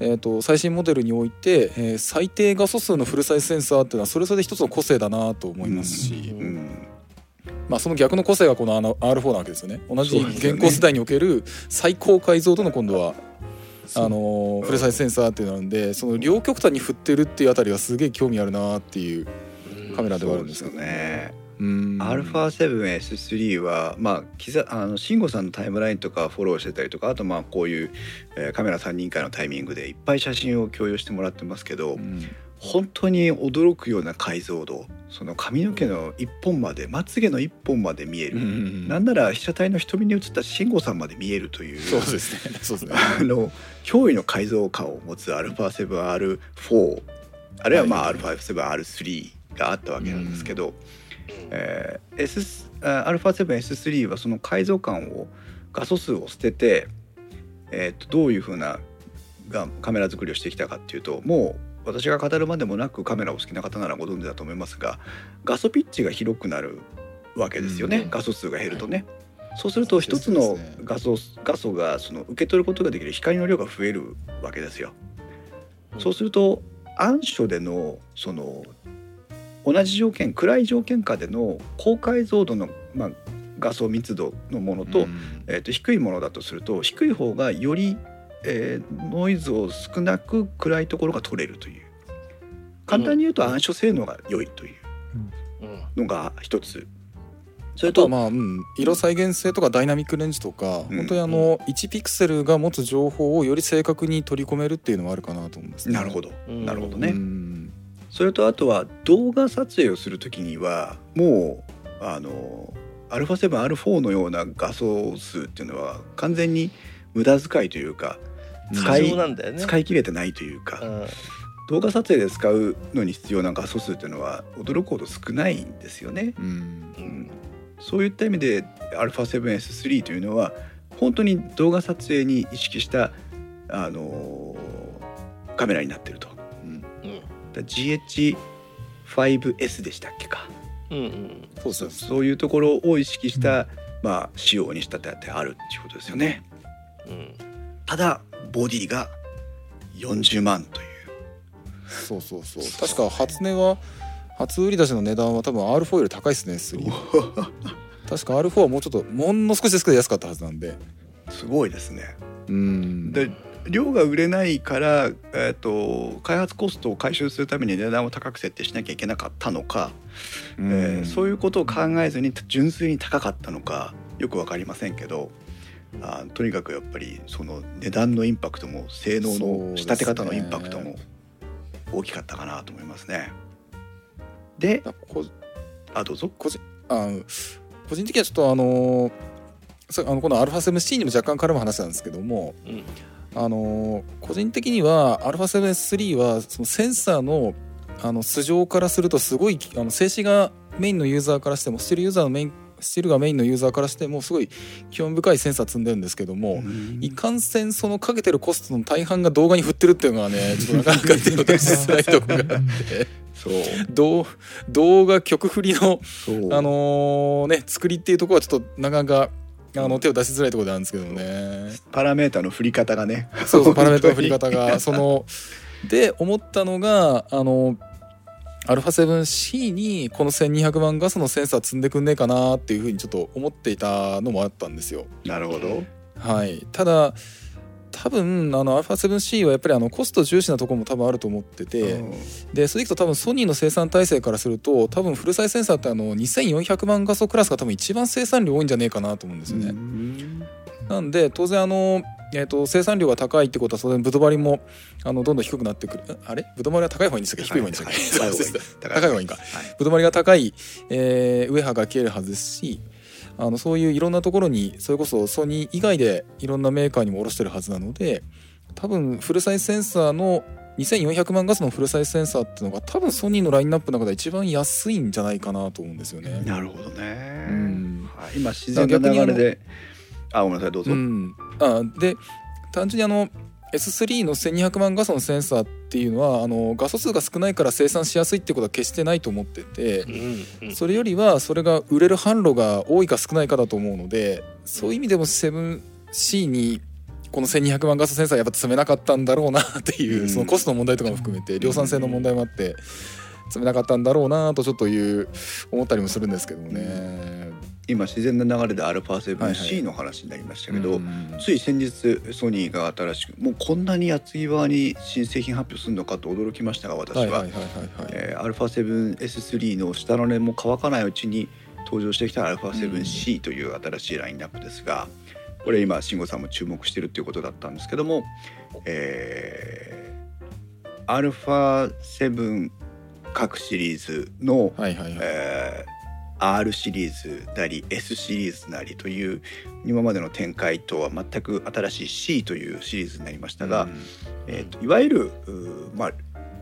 えー、と最新モデルにおいて、えー最低画素数のフルサイズセンサーっていうのはそれぞれ一つの個性だなと思いますし、うん。うん。まあ、その逆の個性がこのあの R4 なわけですよね。同じ現行世代における最高解像度の今度はあのーフルサイズセンサーっていうのなんでその両極端に振ってるっていうあたりはすげえ興味あるなっていうカメラではあるんですけど。そうですよね。うん。α7S3 はまあきざあの慎吾さんのタイムラインとかフォローしてたりとかあとまあこういう、えーカメラ3人会のタイミングでいっぱい写真を共有してもらってますけど、うん本当に驚くような解像度その髪の毛の一本までまつげの一本まで見える、なんなら被写体の瞳に映った慎吾さんまで見えるというそうですねそうですねあの驚異の解像感を持つ α7R4 あるいはまあ α7R3 があったわけなんですけど、えー S あ α7S3 はその解像感を画素数を捨てて、えーとどういうふうながカメラ作りをしてきたかっていうともう 私が語るまでもなくカメラを好きな方ならご存知だと思いますが画素ピッチが広くなるわけですよね、うん。画素数が減るとね。そうすると一つの画素画素がその受け取ることができる光の量が増えるわけですよ。そうすると暗所でのその同じ条件暗い条件下での高解像度の、まあ、画素密度のものと,、うん。えー、と低いものだとすると低い方がより、えーノイズを少なく暗いところが取れるという。簡単に言うと暗所性能が良いという。うん。のが一つ。それとあとはまあ、うん、色再現性とかダイナミックレンジとか、うん。本当にあの1ピクセルが持つ情報をより正確に取り込めるっていうのはあるかなと思うんですね。なるほど、なるほどね。ん。それとあとは動画撮影をするときにはもうあの α7R4 のような画素数っていうのは完全に無駄遣いというか使い。使い切れてないというか、うん。動画撮影で使うのに必要な画素数っていうのは驚くほど少ないん。ですよね。うん。うん。そういった意味で α7S3 というのは本当に動画撮影に意識したあのカメラになってると。うん。うん。だ GH5S でしたっけか？うんうん。そう。そうそういうところを意識した、まあ仕様にしたってあるっていうことですよね。うん。ただボディが40万という。そうそうそう。確か初値は初売り出しの値段は多分 R4 より高いですね3は確か R4 はもうちょっともの少しですけど安かったはずなんで。すごいですね。うん。で量が売れないから、えー、と開発コストを回収するために値段を高く設定しなきゃいけなかったのか、うん。えーそういうことを考えずに純粋に高かったのかよく分かりませんけどあとにかくやっぱりその値段のインパクトも性能の仕立て方のインパクトも大きかったかなと思いますね。であどうぞ。あ個人的にはちょっとあのーさあのこの α7C にも若干絡む話なんですけどもうんあのー個人的には α7S3 はそのセンサーのあの素性からするとすごいあの静止がメインのユーザーからしてもスチールユーザーのメインスチールがメインのユーザーからしてもすごい興味深いセンサー積んでるんですけども、いかんせんそのかけてるコストの大半が動画に振ってるっていうのがね ちょっとなかなか手を出しづらいところがあって。そう。動動画曲振りのあのね作りっていうところはちょっとなかなかあの手を出しづらいところなんですけどね。パラメータの振り方がね。そうそうパラメータの振り方が そので思ったのがあの α7C にこの1200万画素のセンサー積んでくんねえかなっていうふうにちょっと思っていたのもあったんですよ。なるほど。はい、ただ多分あの α7C はやっぱりあのコスト重視なところも多分あると思ってて、うんでそれでいくと多分ソニーの生産体制からすると多分フルサイズセンサーってあの2400万画素クラスが多分一番生産量多いんじゃねえかなと思うんですよね。うんなんで当然あの、えー、と生産量が高いってことは当然ブドバリもあのどんどん低くなってくる。えあれ？ブドバリは高い方がいいんでしたっけ低い方がいいんでしたっけ高い方がいい。か。はい。ブドバリが高い、えー、ウェハが消えるはずですしあのそういういろんなところにそれこそソニー以外でいろんなメーカーにも卸してるはずなので多分フルサイズセンサーの2400万画素のフルサイズセンサーっていうのが多分ソニーのラインナップの中で一番安いんじゃないかなと思うんですよね。なるほどね。うん。はい。今自然な流れで、あごめんなさいどうぞ。うん、あで単純にあの S3 の1200万画素のセンサーっていうのはあの画素数が少ないから生産しやすいってことは決してないと思っててそれよりはそれが売れる販路が多いか少ないかだと思うのでそういう意味でも 7C にこの1200万画素センサーやっぱ積めなかったんだろうなっていううん。そのコストの問題とかも含めて量産性の問題もあって積めなかったんだろうなとちょっという思ったりもするんですけどもね。今自然な流れではいは α7C いの話になりましたけど、うんつい先日ソニーが新しくもうこんなに厚い側に新製品発表するのかと驚きましたが私は、はいはいはいはいはいえー α7S3 の下の根も乾かないうちに登場してきた α7C という新しいラインナップですが、これ今慎吾さんも注目してるっていうことだったんですけども、えー アルファ7各シリーズの、はいはいはい、えー R シリーズなり S シリーズなりという今までの展開とは全く新しい C というシリーズになりましたが、うん。えー、といわゆるまあ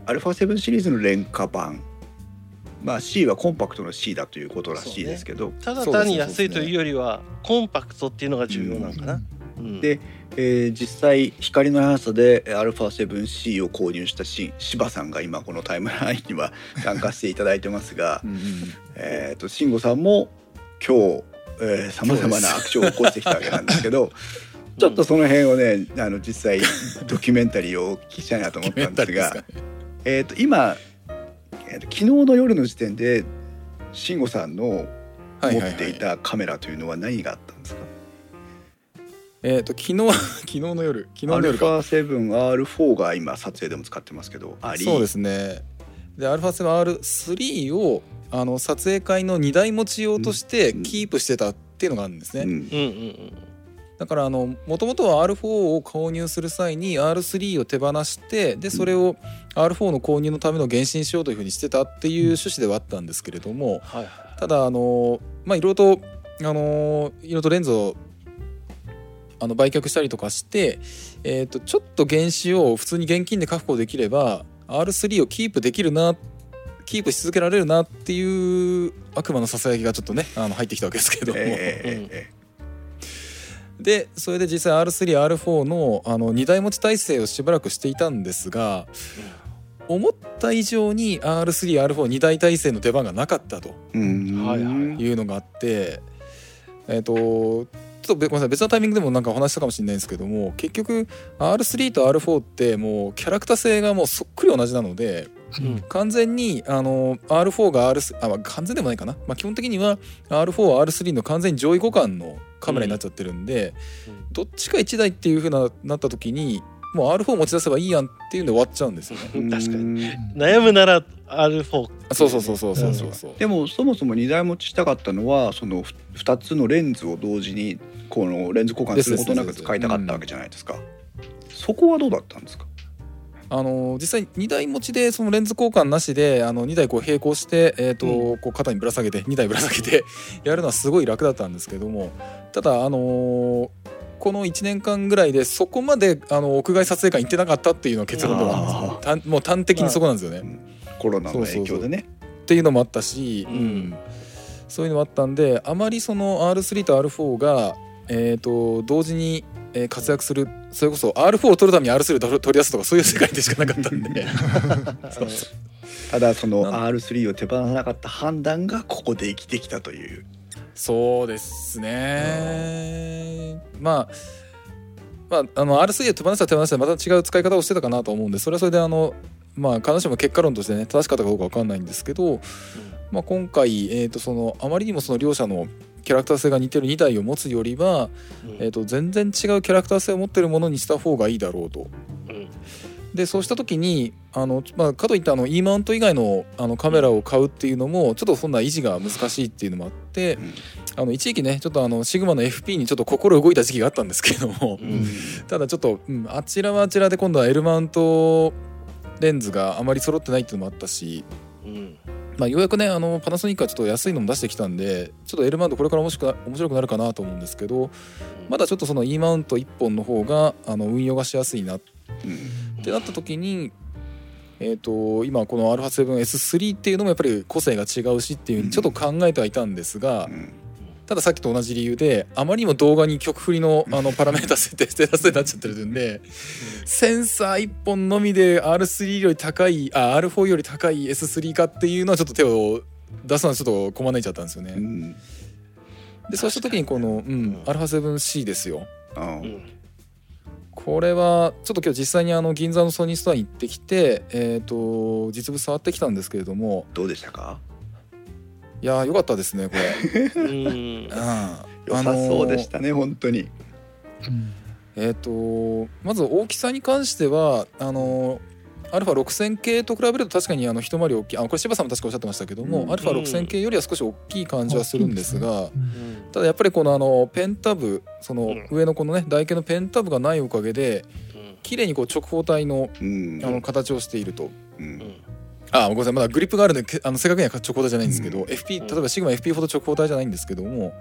アルファ7シリーズの廉価版、まあ、C はコンパクトの C だということらしいですけど、ただ単に安いというよりはコンパクトっていうのが重要なのかな。うん。でえー実際光の速さで α7C を購入したし柴さんが今このタイムラインには参加していただいてますがう、んうんえー、と慎吾さんも今日さまざまなアクションを起こしてきたわけなんですけどちょっとその辺をねあの実際ドキュメンタリーをお聞きしたいなと思ったんですがねえー、と今、えー、と昨日の夜の時点で慎吾さんのはいはいはい持っていたカメラというのは何があったんですか、えっ、と昨日 昨日の夜昨日のアル夜かファ 7R4 が今撮影でも使ってますけどありそうですね。で α7R3 をあの撮影会の2台持ち用としてうん。キープしてたっていうのがあるんですね、うん。うんうんだからあのもともとは R4 を購入する際に R3 を手放してでそれを R4 の購入のための原神しようというふうにしてたっていう趣旨ではあったんですけれどもはいはい。ただあのまあいろいろとあのいろいろとレンズをあの売却したりとかして、えー、とちょっと原資を普通に現金で確保できれば R3 をキープできるなキープし続けられるなっていう悪魔のささやきがちょっとねあの入ってきたわけですけども、えーえーえでそれで実際 R3R4 のあの2台持ち体制をしばらくしていたんですが思った以上に R3R42 台体制の出番がなかったといはい。いうのがあってえっ、とちょっとべごめんなさい。別のタイミングでもなんかお話ししたかもしれないんですけども結局 R3 と R4 ってもうキャラクター性がもうそっくり同じなのでうん。完全にあの R4 が R3 あ、まあ、完全でもないかな、まあ、基本的には R4 は R3 の完全に上位互換のカメラになっちゃってるんで、うん。どっちか1台っていう風ななった時にもう R4 持ち出せばいいやんっていうんで終わっちゃうんですよね。確かにに悩むなら R4 そうそうそうそうそうそうそう。でもそもそも2台持ちしたかったのはその2つのレンズを同時にこのレンズ交換することなく使いたかったわけじゃないですか。そこはどうだったんですか？あの実際2台持ちでそのレンズ交換なしであの2台こう並行して、えーとうこう肩にぶら下げて2台ぶら下げてやるのはすごい楽だったんですけどもただあのーこの1年間ぐらいでそこまであの屋外撮影会行ってなかったっていうのが結論ではあるんですよ。もう端的にそこなんですよね。コロナの影響でね。っていうのもあったし、うん。うん。そういうのもあったんであまりその R3 と R4 が、えー、と同時にえー活躍するそれこそ R4 を取るために R3 を取り出すとかそういう世界でしかなかったんで。ただそのなん R3 を手放さなかった判断がここで生きてきたという。そうですね。まあまあ、あの R3 を手放したら手放したらまた違う使い方をしてたかなと思うんでそれはそれであのまあ必ずしも結果論としてね正しかったかどうか分かんないんですけど、まあ、今回、えー、とそのあまりにもその両者のキャラクター性が似てる2台を持つよりは、えー、と全然違うキャラクター性を持ってるものにした方がいいだろうと。うんでそうした時にあの、まあ、かといってあの E マウント以外のあのカメラを買うっていうのもちょっとそんな維持が難しいっていうのもあって、うん。あの一時期ねちょっとあのシグマの FP にちょっと心動いた時期があったんですけども、うん。ただちょっと、うんあちらはあちらで今度は L マウントレンズがあまり揃ってないっていうのもあったし、うん。まあ、ようやくねあのパナソニックはちょっと安いのも出してきたんでちょっと L マウントこれから面白くな面白くなるかなと思うんですけどまだちょっとその E マウント1本の方があの運用がしやすいな。っうんてなった時に、えー、と今この α7S3 っていうのもやっぱり個性が違うしっていうふうにちょっと考えてはいたんですが、うん。たださっきと同じ理由であまりにも動画に曲振りのあのパラメータ設定して出せになっちゃってるんでセンサー1本のみで R3 より高いあ R4 より高い S3 かっていうのはちょっと手を出すのはちょっとこまねいちゃったんですよね。うん。でそうした時にこの、うん、α7C ですよ。うんこれはちょっと今日実際にあの銀座のソニーストアに行ってきて、えーと、実物触ってきたんですけれどもどうでしたか？いや良かったですねこれ。うん、あのー、そうでしたね本当に。えーと、まず大きさに関してはあの、α6000 系と比べると確かにあの一回り大きいあこれ柴さんも確かおっしゃってましたけども、うん、α6000 系よりは少し大きい感じはするんですが、うん、ただやっぱりこのあのペンタブその上のこのね台形のペンタブがないおかげで綺麗にこう直方体の,、あの形をしていると。ああごめんなさい。まだグリップがあるのであの正確には直方体じゃないんですけど、うん、FP 例えばシグマ FP ほど直方体じゃないんですけども、うん、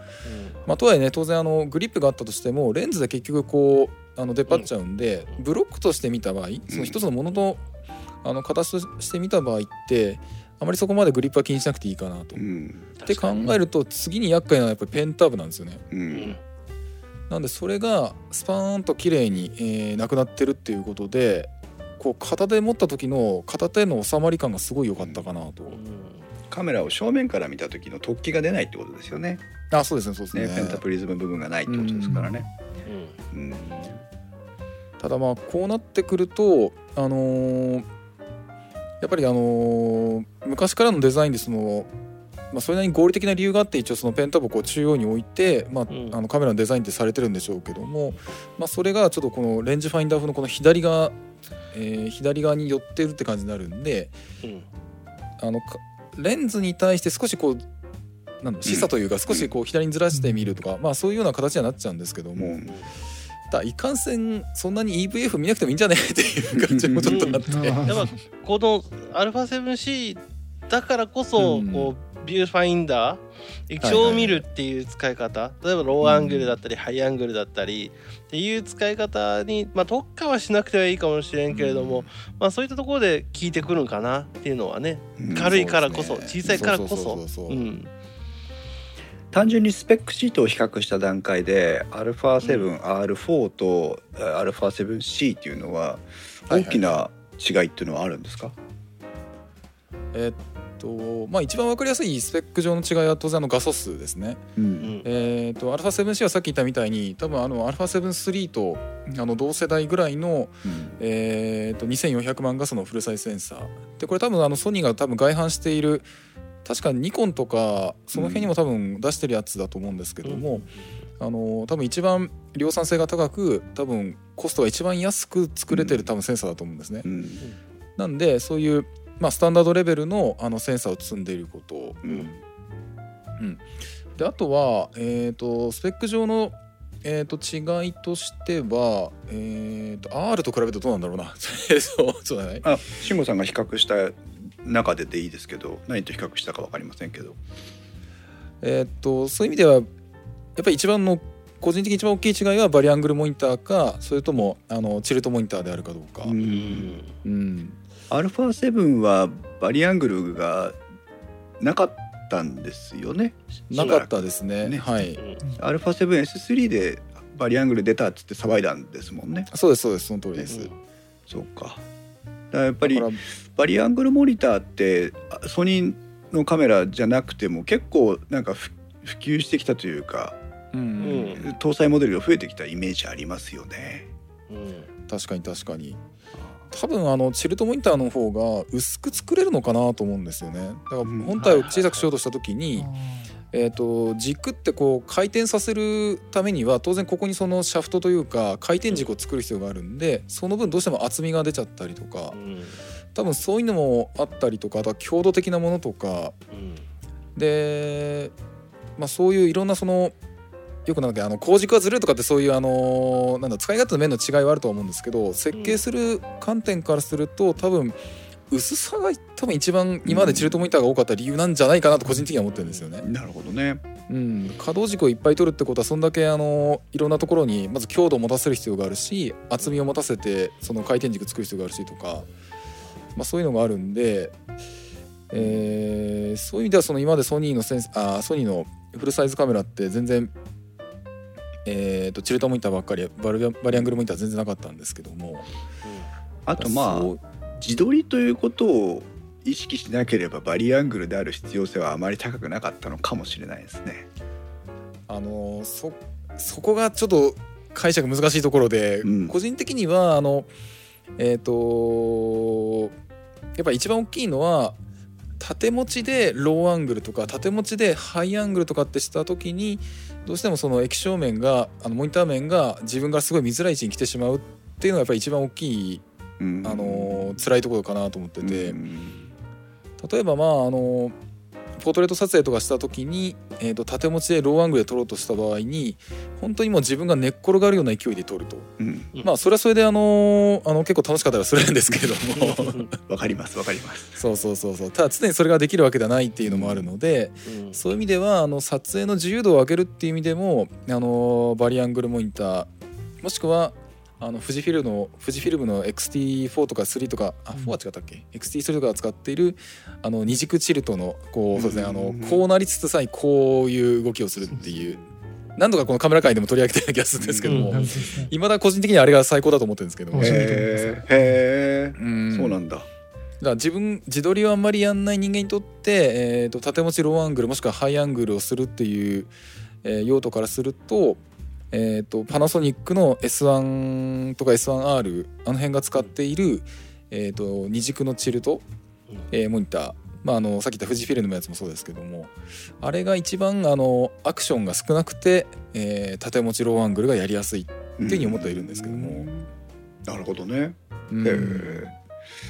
まあ、とはいえね当然あのグリップがあったとしてもレンズで結局こうあの出っ張っちゃうんで、うん、ブロックとして見た場合その一つのもののあの形として見た場合ってあまりそこまでグリップは気にしなくていいかなと。うん。って考えると次に厄介なのはやっぱりペンターブなんですよね。ううん。んなんでそれがスパーンと綺麗に、えーなくなってるっていうことでこう片手持った時の片手の収まり感がすごい良かったかなと。カメラを正面から見た時の突起が出ないってことですよね。あそうですねそうですね。ねペンタプリズム部分がないってことですからね。うん。ただまあこうなってくるとあのーやっぱりあのー昔からのデザインでその、まあ、それなりに合理的な理由があって一応そのペンタブをこう中央に置いて、まあうん。あのカメラのデザインってされてるんでしょうけども、まあ、それがちょっとこのレンジファインダー風のこの左側、えー左側に寄ってるって感じになるんでうん。あのかレンズに対して少しこうなん視差というか少しこう左にずらしてみるとか、まあそういうような形にはなっちゃうんですけども、うん、いかんせんそんなに EVF 見なくてもいいんじゃね？っていう感じもちょっとあって、うんやっぱこの α7C だからこそ、うん。こうビューファインダー液晶を見るっていう使い方、例えばローアングルだったり、ハイアングルだったりっていう使い方に、まあ、特化はしなくてはいいかもしれんけれども、まあ、そういったところで効いてくるんかなっていうのはねうん。軽いからこそ小さいからこそ。うん単純にスペックシートを比較した段階で α7R4 とえー α7C っていうのははいはい大きな違いっていうのはあるんですか、えっとまあ一番わかりやすいスペック上の違いは当然あの画素数ですね。ううんんえっと α7C はさっき言ったみたいに多分あの α7-3 とあの同世代ぐらいの、うんえっと2400万画素のフルサイズセンサーでこれ多分あのソニーが多分外販している 確かニコンとかその辺にも多分出してるやつだと思うんですけども、あの多分一番量産性が高く多分コストが一番安く作れてる多分センサーだと思うんですね。うん。なんでそういう、まあ、スタンダードレベルのあのセンサーを積んでいること。うん。であとは、えー、とスペック上の、えー、と違いとしては、えー、と R と比べるとどうなんだろうな。そうそうだね。あ慎吾さんが比較した中ででいいですけど何と比較したか分かりませんけど。えー、とそういう意味ではやっぱり一番の個人的に一番大きい違いはバリアングルモニターかそれともあのチルトモニターであるかどうか、ううん。んうん、α7 はバリアングルがなかったんですよね。なかったですね。ね。はい。α7S3 でバリアングル出たっつって騒いだんですもんね。そうですそうです。その通りです、そうか。だやっぱりバリアングルモニターってあソニーのカメラじゃなくても結構なんかふ普及してきたというかうんうん。搭載モデルが増えてきたイメージありますよね。うん。確かに確かに。多分あのチルトモニターの方が薄く作れるのかなと思うんですよね。だからうん。本体を小さくしようとした時に、えー、と軸ってこう回転させるためには当然ここにそのシャフトというか回転軸を作る必要があるんでその分どうしても厚みが出ちゃったりとか。うん多分そういうのもあったりとかあとは強度的なものとかうんで、まあ、そういういろんなそのよくなんだっけあの工軸がずれるとかってそういうあのなんだ使い勝手の面の違いはあるとは思うんですけど設計する観点からすると多分薄さが多分一番今までチルトモニターが多かった理由なんじゃないかなと個人的には思ってるんですよね。なるほどね。うん、可動軸をいっぱい取るってことはそんだけあのいろんなところにまず強度を持たせる必要があるし厚みを持たせてその回転軸作る必要があるしとか、まあ、そういうのがあるんで、えーそういう意味ではその今までソニーのセンスあーソニーのフルサイズカメラって全然、えー、とチルトモニターばっかりバリアバリアングルモニター全然なかったんですけどもあとまあ自撮りということを意識しなければバリアングルである必要性はあまり高くなかったのかもしれないですね。あのそそこがちょっと解釈難しいところで、うん。個人的にはあのえっ、とやっぱ一番大きいのは縦持ちでローアングルとか縦持ちでハイアングルとかってした時にどうしてもその液晶面があのモニター面が自分がすごい見づらい位置に来てしまうっていうのがやっぱり一番大きい、うんあの辛いところかなと思ってて。うん例えばまああのポートレート撮影とかした時に、えー、と縦持ちでローアングルで撮ろうとした場合に本当にもう自分が寝っ転がるような勢いで撮ると。うん。まあそれはそれであのあの結構楽しかったりはするんですけれども。わかりますわかります。そうそうそうそう。ただ常にそれができるわけではないっていうのもあるのでうん。そういう意味ではあの撮影の自由度を上げるっていう意味でもあのバリアングルモニターもしくはあの富士フィルムの富士フィルムの XT4 とか3とかあ4は違ったっけ、XT3 とかが使っているあの二軸チルトのこうそうですねあのうんこうなりつつさえこういう動きをするっていう。何度かこのカメラ界でも取り上げてる気がするんですけども、いまだ個人的にはあれが最高だと思ってるんですけども、へえそうなんだ。だ自分自撮りをあんまりやんない人間にとって、えー、と縦持ちローアングルもしくはハイアングルをするっていう、えー用途からすると,、えー、とパナソニックの S1 とか S1R あの辺が使っている、えー、と二軸のチルト、えーモニター。まあ、あのさっき言った富士フィルムのやつもそうですけども。あれが一番あのアクションが少なくて、えー縦持ちローアングルがやりやすい、っていうふうに思ってはいるんですけども。なるほどね。うん。へえ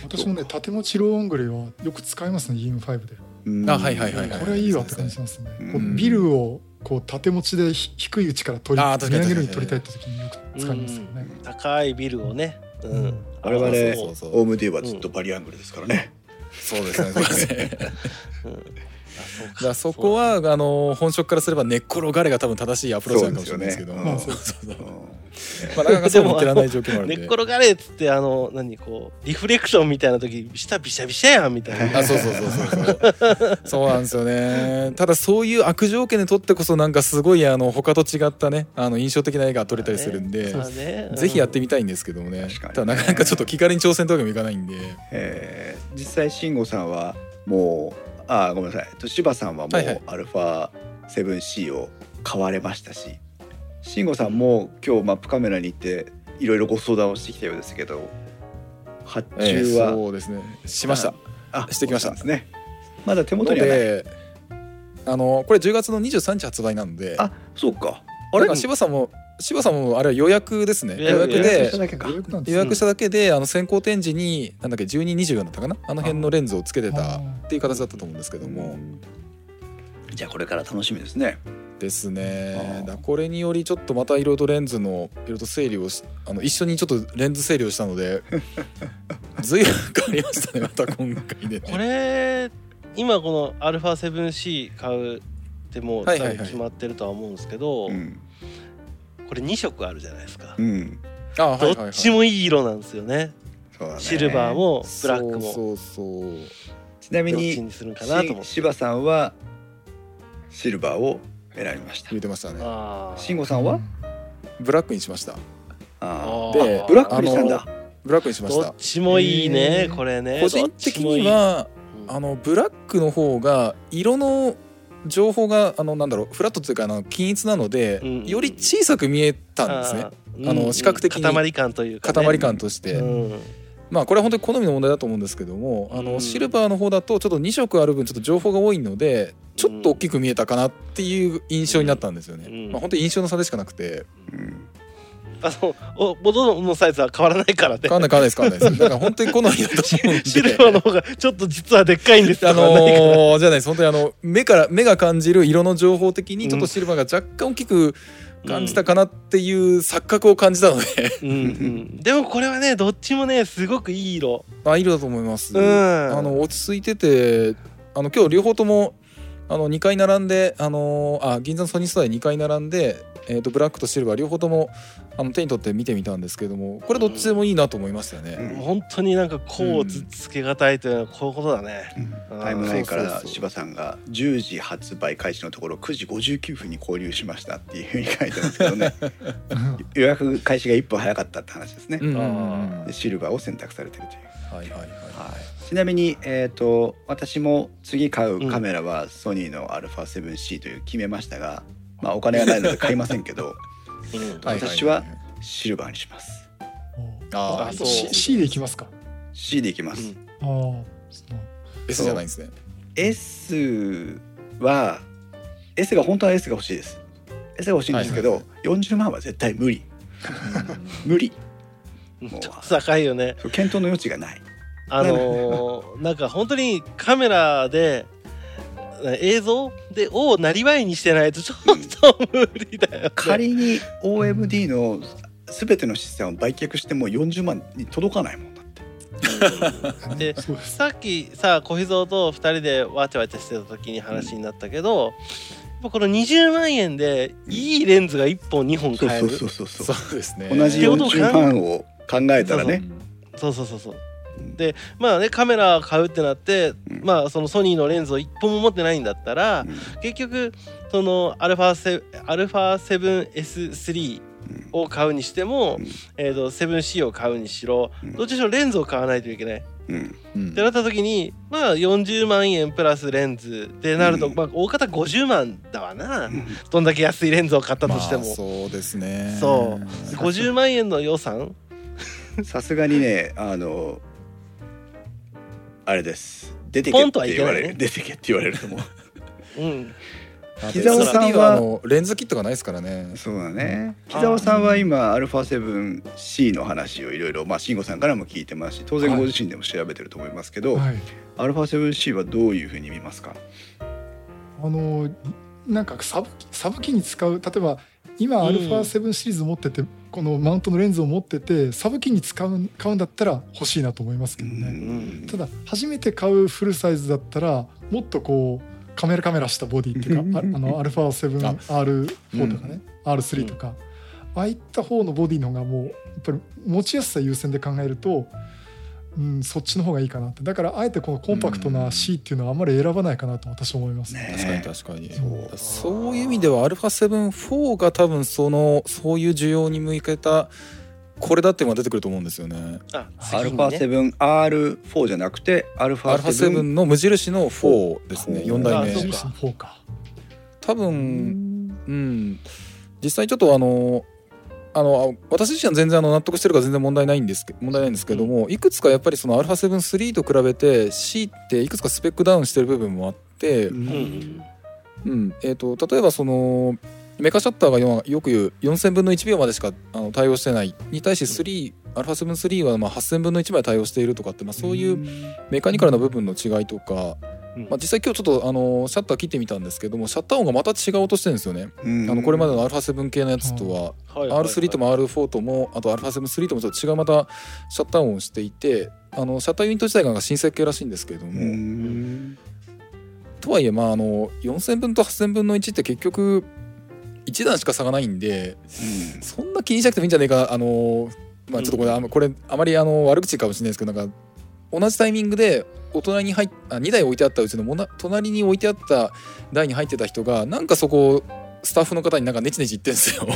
私もね縦持ちローアングルはよく使いますね EM5 で。うん。あはいはいはいはい。これはいいわって感じしますね。うん。こうビルをこう縦持ちでひ低い位置から取り上げるように取りたいって時によく使いますよね。高いビルをね、うん。うん。我々そうそうそう。オウムデューはずっとバリアングルですからね。そうですね。そうですね。うん。あそうだからそこはあの本職からすれば寝っ転がれが多分正しいアプローチなのかもしれないですけど。も、そうそうそうう。ん まあ、なかなかそうも言ってらんない状況もあるんで。寝っ転がれっつってあの何こうリフレクションみたいな時下ビシャビシャやんみたいな。あそうそうそうそうそう。そうなんですよね。ただそういう悪条件で撮ってこそなんかすごいあの他と違ったねあの印象的な絵が撮れたりするんで、まあね。ぜひやってみたいんですけどもね。確かにね。ただなかなかちょっと気軽に挑戦とわけにもいかないんで。えー実際慎吾さんはもうあーごめんなさい。と柴さんはもはいはい。うアルファ 7C を買われましたし慎吾さんも今日マップカメラに行っていろいろご相談をしてきたようですけど発えー注は、そうですね。しました。あしてきました。ですね。まだ手の元にはない。であのこれ10月の23日発売なので。あそうか。あれ？柴さんも柴さんもあれは予約ですね。予約予約予約しでただけか。予約しただけであの先行展示になんだっけ1224だったかな？あの辺のレンズをつけてたっていう形だったと思うんですけども。じゃあこれから楽しみですねですね。これによりちょっとまたいろいろとレンズのいろいろと整理をしあの一緒にちょっとレンズ整理をしたので随分変わりましたねまた今回でね。これ今この α7C 買うってもうはいはいはい。決まってるとは思うんですけど、うん、これ2色あるじゃないですか、うん、あはいはいはい。どっちもいい色なんですよね。シルバーもブラックも。そうそうそう。ちなみどっにちにするんかなと思って。し柴さんはシルバーを選びました。言ってましたね。慎吾さんは？ブラックにしました。ああでーブラックにしたんだ。ブラックにしましどったちもいいねこれね。個人的にはあのブラックの方が色の情報があのなんだろうフラットというかあの均一なので、うんより小さく見えたんですね。あのうん。視覚的に。塊感というか、ね、塊感として、うんまあこれは本当に好みの問題だと思うんですけどもあのうん。シルバーの方だとちょっと2色ある分ちょっと情報が多いのでちょっと大きく見えたかなっていう印象になったんですよね、うん。まあ本当に印象の差でしかなくて。うん。あのお元のサイズは変わらないからね。変わんない変わんないです変わんないです。だから本当に好みだと思うんで。シルバーの方がちょっと実はでっかいんですあのーじゃないです。本当にあの目から目が感じる色の情報的にちょっとシルバーが若干大きく感じたかなっていう錯覚を感じたので、うんうん、でもこれはねどっちもねすごくいい色。あ色だと思います、うん。あの落ち着いててあの今日両方ともあの2回並んであのーあ銀座のソニーストアで2回並んで、えー、とブラックとシルバー両方ともあの手に取って見てみたんですけれどもこれどっちでもいいなと思いましたよね、うん。本当になんかこうつつけがたいというのはこういうことだね、うん。タイムラインから柴さんが10時発売開始のところ9時59分に購入しましたっていうふうに書いてますけどね。予約開始が1分早かったって話ですね、うん。でシルバーを選択されてるという。はいはいはい。はい、ちなみに、えー、と私も次買うカメラはソニーの α7C という決めましたが、まあ、お金がないので買いませんけど うん。はい私はシルバーにします。あーそう。C, C でいきますか？C でいきます、うん。ああそう S じゃないんですね。S は S が本当は S が欲しいです。S が欲しいんですけど、はい40万は絶対無理。無理。ちょっと高いよね。検討の余地がないあのーなんか。本当にカメラで映像でをなりわいにしてないとちょっと無理だよ、ね、仮に OMD の全ての資産を売却しても40万に届かないもんだって。で さっきさ小秘蔵と2人でわちゃわちゃしてた時に話になったけど、やっぱこの20万円でいいレンズが1本2本そう買える。そうそうそうそそううですね。同じってことを40万を考えたらね。そうそうそうそうでまあねカメラ買うってなって、うん。まあそのソニーのレンズを1本も持ってないんだったら、結局その α7S3 を買うにしても、うん。えー、と 7C を買うにしろうん。どっちにしろレンズを買わないといけない。うん。うんってなった時にまあ40万円プラスレンズってなると、うん。まあ大方50万だわな、うん。どんだけ安いレンズを買ったとしても、まあそうですね。そう。50万円の予算？さすがにねあのあれです出てけってポンとはいけ言わないねれる出てけって言われると思ううんあ木澤さんはで SP はあのレンズキットがないですからねそうだねうん木澤さんは今 α7C の話をいろいろまあ慎吾さんからも聞いてますし当然ご自身でも調べてると思いますけど、はい α7C はどういうふうに見ますかあのなんかサブサブ機に使う例えば今うん α7 シリーズ持ってて、 このマウントのレンズを持っててサブ機に使う買うんだったら欲しいなと思いますけどね、うんただ初めて買うフルサイズだったらもっとこうカメラカメラしたボディっていうかああの α7R4 とかね、R3 とか、ああいった方のボディの方がもうやっぱり持ちやすさ優先で考えると、うん、そっちの方がいいかなってだからあえてこのコンパクトな C っていうのはあんまり選ばないかなと私は思いますね。ね確かに確かにそうそういう意味では α7-4 が多分そのそういう需要に向けたこれだっていうのが出てくると思うんですよねあ次にね α7R4 じゃなくて α7 α7 の無印の4ですね4代目あそうか印の方か。多分うん実際ちょっとあの あの私自身は全然あの納得してるから全然問題ないんですけ問題ないんですけども、いくつかやっぱりその α7-3 と比べて C っていくつかスペックダウンしてる部分もあって、ううん。んうん。えー、と例えばそのメカシャッターがよよく言う4000分の1秒までしかあの対応してないに対して3 α7-3 はまあ8000分の1まで対応しているとかって、まあ、そういうメカニカルな部分の違いとか、うん。まあ、実際今日ちょっとあのシャッター切ってみたんですけどもシャッター音がまた違う音してるんですよね、うん。あのこれまでの α7 系のやつとは、はい。はい。はい R3 とも R4 ともあと α7-3 ともちょっと違うまたシャッター音をしていてあのシャッターユニット自体が新設計らしいんですけれども、うん。とはいえまああの4000分と8000分の1って結局1段しか差がないんでそんな気にしなくてもいいんじゃないかあのまあちょっとこれ,、あのこれあまりあの悪口かもしれないですけどなんか同じタイミングでお隣に入っあ2台置いてあったうちのもな隣に置いてあった台に入ってた人がなんかそこスタッフの方になんかネチネチ言ってんですよ。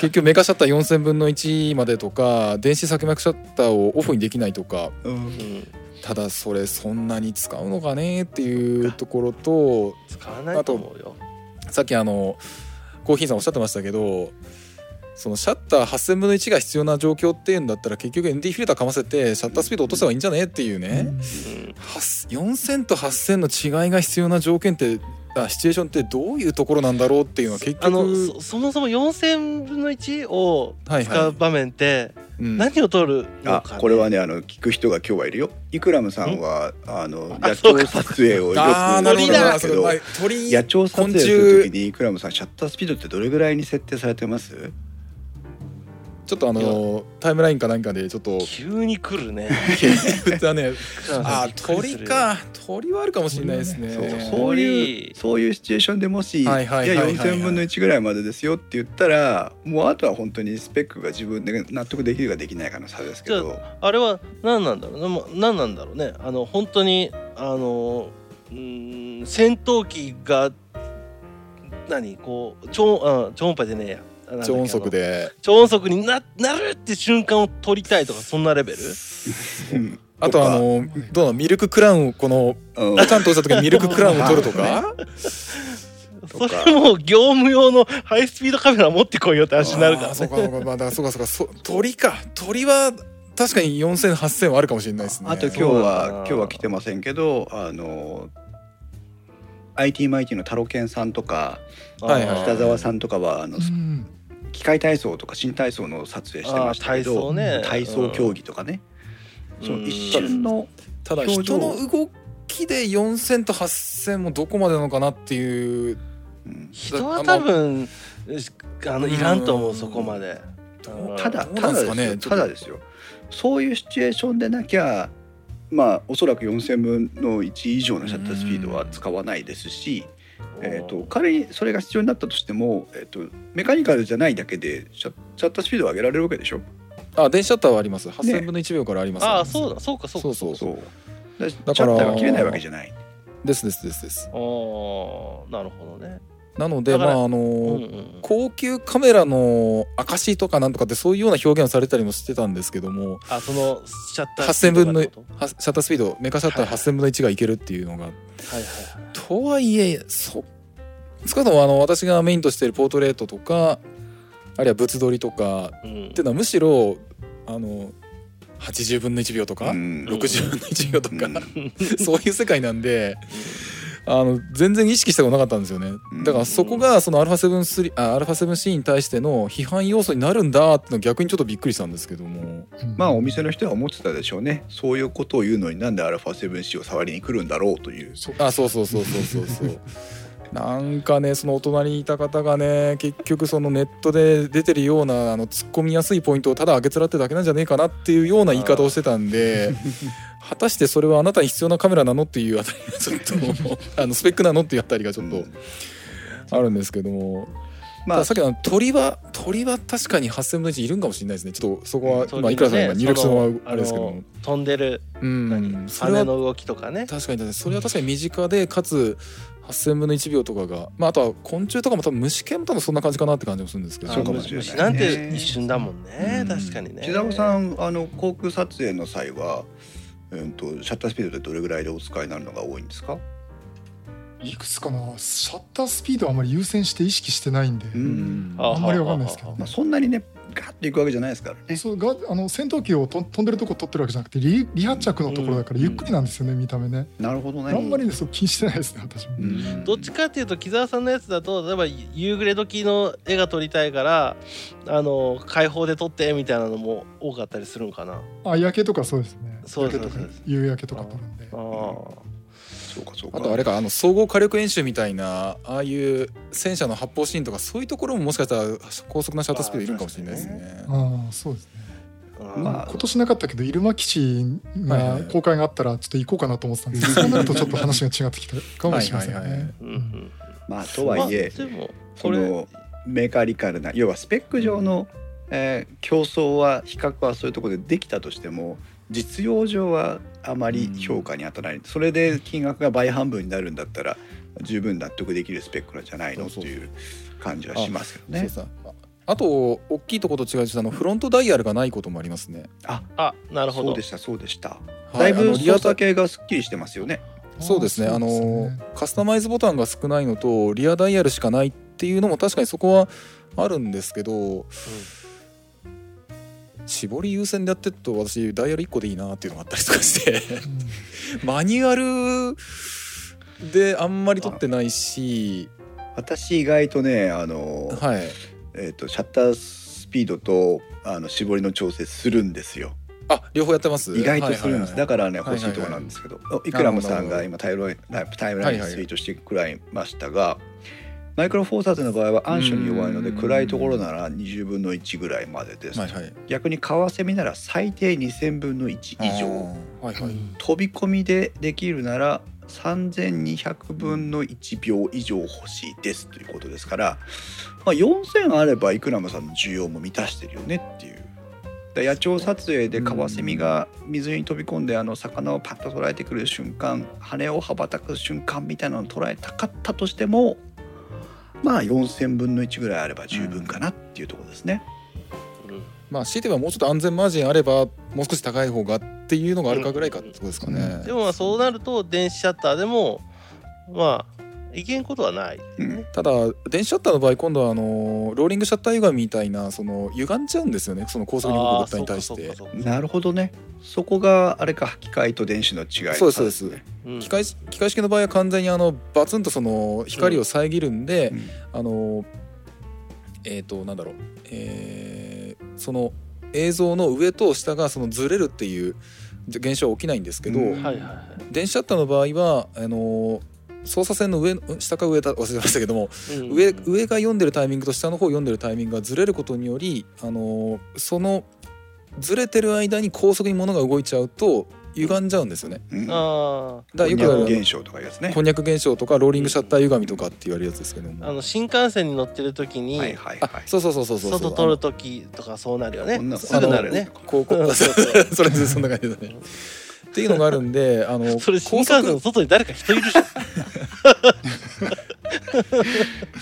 結局メカシャッター4000分の1までとか電子削膜シャッターをオフにできないとか。うん。うんただそれそんなに使うのかねっていうところと使わないと思うよ。さっきあのコーヒーさんおっしゃってましたけどそのシャッター8000分の1が必要な状況っていうんだったら結局 ND フィルターかませてシャッタースピード落とせばいいんじゃねっていうね、うん8 4000と8000の違いが必要な条件ってあシチュエーションってどういうところなんだろうっていうのは結局あのそそもそも4000分の1を使う場面って何を取るのあか、ね、これはねあの聞く人が今日はいるよ。イクラムさんはあの野鳥撮影をよくああなるほど鳥だなそれはい鳥野鳥撮影する時にイクラムさんシャッタースピードってどれぐらいに設定されてます？ちょっとあのタイムラインか何かでちょっと急に来るね。ね。あー鳥か。鳥はあるかもしれないですね。そうね。そういうそういうシチュエーションでもし、はいはいはいはいはい。じゃあ4000分の1ぐらいまでですよって言ったらもうあとは本当にスペックが自分で納得できるかできないかの差ですけど。あれは何なんだろうなもう何なんだろうね。あの本当にあのうーん戦闘機が何こう超あ超音波でねえや超音速で。超音速にななるって瞬間を撮りたいとかそんなレベル？う んあとあのどうなの？ミルククラウンをこのうん。パタンとした時にミルククラウンを取るとか？それもう業務用のハイスピードカメラ持ってこいよって話になるからね。そうかそうか。まあだからそうかそうか。そ鳥か。鳥は確かに4000、8000はあるかもしれないですね。あと今日はな。今日は来てませんけどあの IT マイティのタロケンさんとかはいはい。北沢さんとかはあのうん機械体操とか新体操の撮影してましたけどね。体操競技とかね、うん。その一瞬のただ人の動きで4000と8000もどこまでなのかなっていう。うん。人は多分あのいらんと思うそこまで。ただただですよ。ただですよ。そういうシチュエーションでなきゃまあおそらく4,000分の1以上のシャッタースピードは使わないですし、えー、と仮にそれが必要になったとしても、えー、とメカニカルじゃないだけでシャシャッタースピードを上げられるわけでしょ？あ電子シャッターはあります。8000分の1秒からあります、ああそうだそうかそうかそうそう。そうだシャだからッターが切れないわけじゃない。ですですです。ですおなるほどねなのでまああの、うんうん高級カメラの証とかなんとかってそういうような表現をされたりもしてたんですけどもあそのシャッター8000分のはいはシャッタースピードメカシャッターはい8000分の1がいけるっていうのが、はいとはいえそ少なくともあの私がメインとしているポートレートとかあるいは物撮りとかはいうん。っていうのはむしろあの80分の1秒とか、うん。60分の1秒とか、うん。そういう世界なんであの全然意識したことなかったんですよねうんだからそこがその α7-3 あ α7C に対しての批判要素になるんだってのは逆にちょっとびっくりしたんですけどもうんまあお店の人は思ってたでしょうねそういうことを言うのになんで α7C を触りに来るんだろうというそうあそうそうそうそうそうそうなんかねそのお隣にいた方がね結局そのネットで出てるようなあの突っ込みやすいポイントをただ上げつらってだけなんじゃねえかなっていうような言い方をしてたんで 果たしてそれはあなたに必要なカメラなのっていうあたりがちょっとあのスペックなのっていうあたりがちょっとうん。あるんですけども、まあさっきの鳥は鳥は確かに8000分の1いるんかもしれないですね。ちょっとそこはそう今いくらさんが入力したのはあれですけど飛んでるうん羽の動きとかね。確かに確かに。それは確かに身近でかつ8000分の1秒とかが、まあ、あとは昆虫とかも多分虫系も多分そんな感じかなって感じもするんですけどそうかもしれない虫なんて一瞬だもんねうん確かにねさんあの航空撮影の際は、うん、とシャッタースピードでどれぐらいでお使いになるのが多いんですか、いくつかな。シャッタースピードはあまり優先して意識してないんで、うん。ああんまりわかんないですけどね。まあ、そんなにねガッといくわけじゃないですからね。そうがあの戦闘機をと飛んでるとこ撮ってるわけじゃなくて離離発着のところだからゆっくりなんですよね、見た目ね、なるほどね。あんまりねそう気にしてないですね私も、うん。どっちかっていうと木澤さんのやつだと例えば夕暮れ時の絵が撮りたいからあの開放で撮ってみたいなのも多かったりするんかな。あ夜景とかそうですね。そうです夜景とかそうです夕焼けとか撮るんで。あーそうかそうか。あとあれかあの総合火力演習みたいなああいう戦車の発砲シーンとかそういうところももしかしたら高速なシャッタースピードいるんかもしれないですね。ああそうですね。今年なかったけど入間基地が公開があったらちょっと行こうかなと思ってたんですけどそうなるとちょっと話が違ってきたかもしれません。はいはいはい。ねうんうんまあとはいえ、まあでもこのメカリカルな要はスペック上の、えー競争は比較はそういうところでできたとしても実用上はあまり評価に当たらない、それで金額が倍半分になるんだったら十分納得できるスペックなんじゃないの？っていう感じはしますけどね。そうさ。ああと大きいところと違うとあのフロントダイヤルがないこともありますね。あ。あなるほど。そうでしたそうでした。はい。だいぶリアタ系がすっきりしてますよね。そうですね。あのカスタマイズボタンが少ないのとリアダイヤルしかないっていうのも確かにそこはあるんですけど、絞り優先でやってると私ダイヤル1個でいいなっていうのがあったりとかして。マニュアルであんまり取ってないし。私意外とねあの、はい。えー、とシャッタースピードとあの絞りの調整するんですよ。あ両方やってます？意外とするんです、だかからねはいはいはい。欲しいところなんですけど、おイクラムさんが今タイムラインタイムラインツイートしてくらいましたが、マイクロフォーサーズの場合は暗所に弱いのでうん。暗いところなら20分の1ぐらいまでです、はいはい。逆にカワセミなら最低2000分の1以上。はいはい、飛び込みでできるなら3200分の1秒以上欲しいですということですから、まあ、4000あればイクラムさんの需要も満たしてるよねっていう。で野鳥撮影でカワセミが水に飛び込んであの魚をパッと捉えてくる瞬間羽を羽ばたく瞬間みたいなのを捉えたかったとしてもまあ4,000分の1ぐらいあれば十分かなっていうところですね。うん。まあ強いてはもうちょっと安全マージンあればもう少し高い方がっていうのがあるかぐらいかってことですかね、でもまあそうなると電子シャッターでもまあいけんことはない。ですね。ただ電子シャッターの場合今度はあのローリングシャッター歪みみたいなその歪んじゃうんですよね。その高速に動く物体に対して。なるほどね。そこがあれか機械と電子の違いそうですそうです。そうん。機械機械式の場合は完全にあのバツンとその光を遮るんで、うん。あのえっ、となんだろう、えーその映像の上と下がそのずれるっていう現象は起きないんですけど、うん。はいはいはい。電子シャッターの場合はあの操作線の上うん下か上だ忘れましたけども、うん。上上が読んでるタイミングと下の方読んでるタイミングがずれることによりあのそのずれてる間に高速に物が動いちゃうと歪んじゃうんですよね。うん。あだからよくある。こんにゃく現象とかいうやつね。こんにゃく現象とかローリングシャッター歪みとかって言われるやつですけども。ああの新幹線に乗ってる時に、はいはいあはい。そうそうそうそうそう外通る時とかそうなるよね。すぐなるね。高校うんそうそうそれでそんな感じだね。っていうのがあるんであの それ新高速幹線の外に誰か人いるじゃん。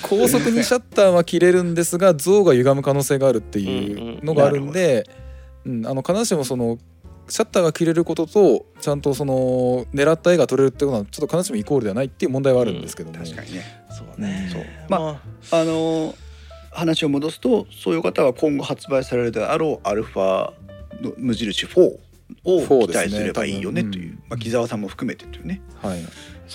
高速にシャッターは切れるんですが像が歪む可能性があるっていうのがあるんで、うんあの必ずしもそのシャッターが切れることとちゃんとその狙った絵が撮れるってことはちょっと必ずしもイコールではないっていう問題はあるんですけども、確かにね。そうね。そう。まあのー話を戻すとそういう方は今後発売されるであろうアルファの無印4を4期待すればいいよねという、多分。まあ、木澤さんも含めてというね、はい、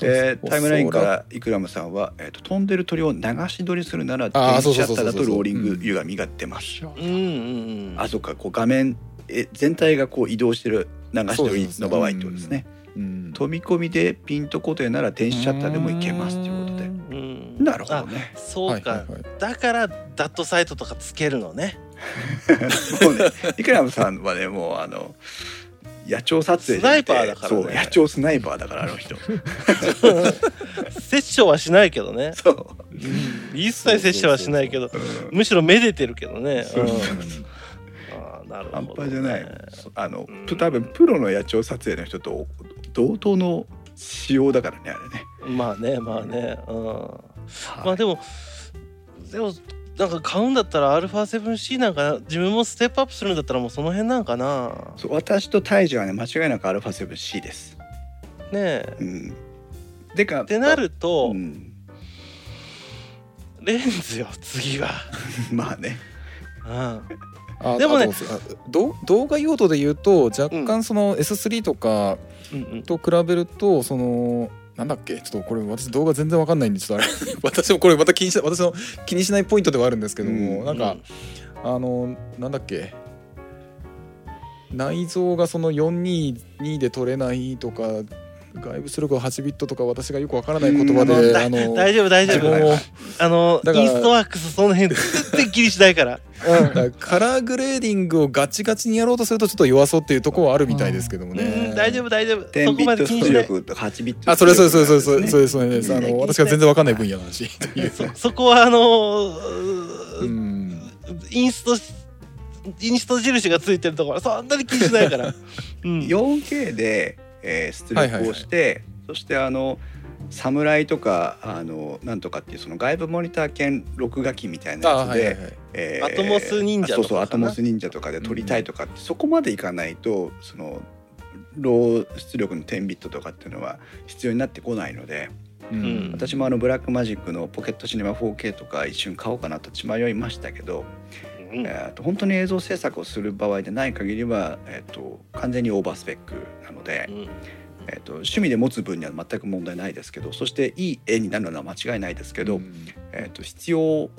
えータイムラインからイクラムさんは、えーと飛んでる鳥を流し撮りするなら電子シャッターだとローリング歪みが出ます。あうんうん。うん。あそうかこう画面え全体がこう移動してる流し撮りの場合ってことですね。うん。飛び込みでピント固定なら電子シャッターでもいけますということで。うん。なるほどね。あそうか、はいはいはい。だからダットサイトとかつけるのね。もうねイクラムさんはねもうあの野鳥撮影スナイパーだからね。そう野鳥スナイパーだからあの人。殺生はしないけどね。そう、一切殺生はしないけどうんむしろめでてるけどね、半 ど、ね、端じゃない。あのうん多分プロの野鳥撮影の人と同等の仕様だからねあれね、まあねまあね。うん。はいまあでもでもなんか買うんだったら α7C なんか自分もステップアップするんだったらもうその辺なんかな。そう私とタイジはね間違いなく α7C です。ねえ。うん、でかってなると、うん、レンズよ次は、まあね。うん、あでもね動画用途で言うと若う干その S3 とかうんうん。と比べるとそのなんだっけ？ちょっとこれ私動画全然わかんないんでちょっとあれ。私もこれまた気にし私の気にしないポイントではあるんですけども、うんなんか、あのなんだっけ？内臓がその422で撮れないとか外部出力が8ビットとか私がよくわからない言葉うん。で、ああの大丈夫大丈夫。あのインストワークスその辺全然気にしないから、だからカラーグレーディングをガチガチにやろうとするとちょっと弱そうっていうところはあるみたいですけどもうん、ね。大丈夫大丈夫。そ10こまで気にしない。力と8ビット。あそれそれそれそれそれ出そ力れそれです。あうんの私が全然わかんない分野の話。そ そこはあのうーん。インストインスト印がついてるところはそんなに気にしないから、うん、4K で、えー出力をして、そしてあのサムライとかあのなんとかっていうその外部モニター兼録画機みたいなあやつで、はいはいはい。えアトモス忍者とかかな？そうそうアトモス忍者とかで撮りたいとかって、そこまでいかないとその RAW 出力の10ビットとかっていうのは必要になってこないのでううんん。私もあのブラックマジックのポケットシネマ 4K とか一瞬買おうかなと血迷いましたけど、うん。えーと本当に映像制作をする場合でない限りは、えー、と完全にオーバースペックなので、うん。えー、と趣味で持つ分には全く問題ないですけどそしていい絵になるのは間違いないですけど、うん。えー、と必要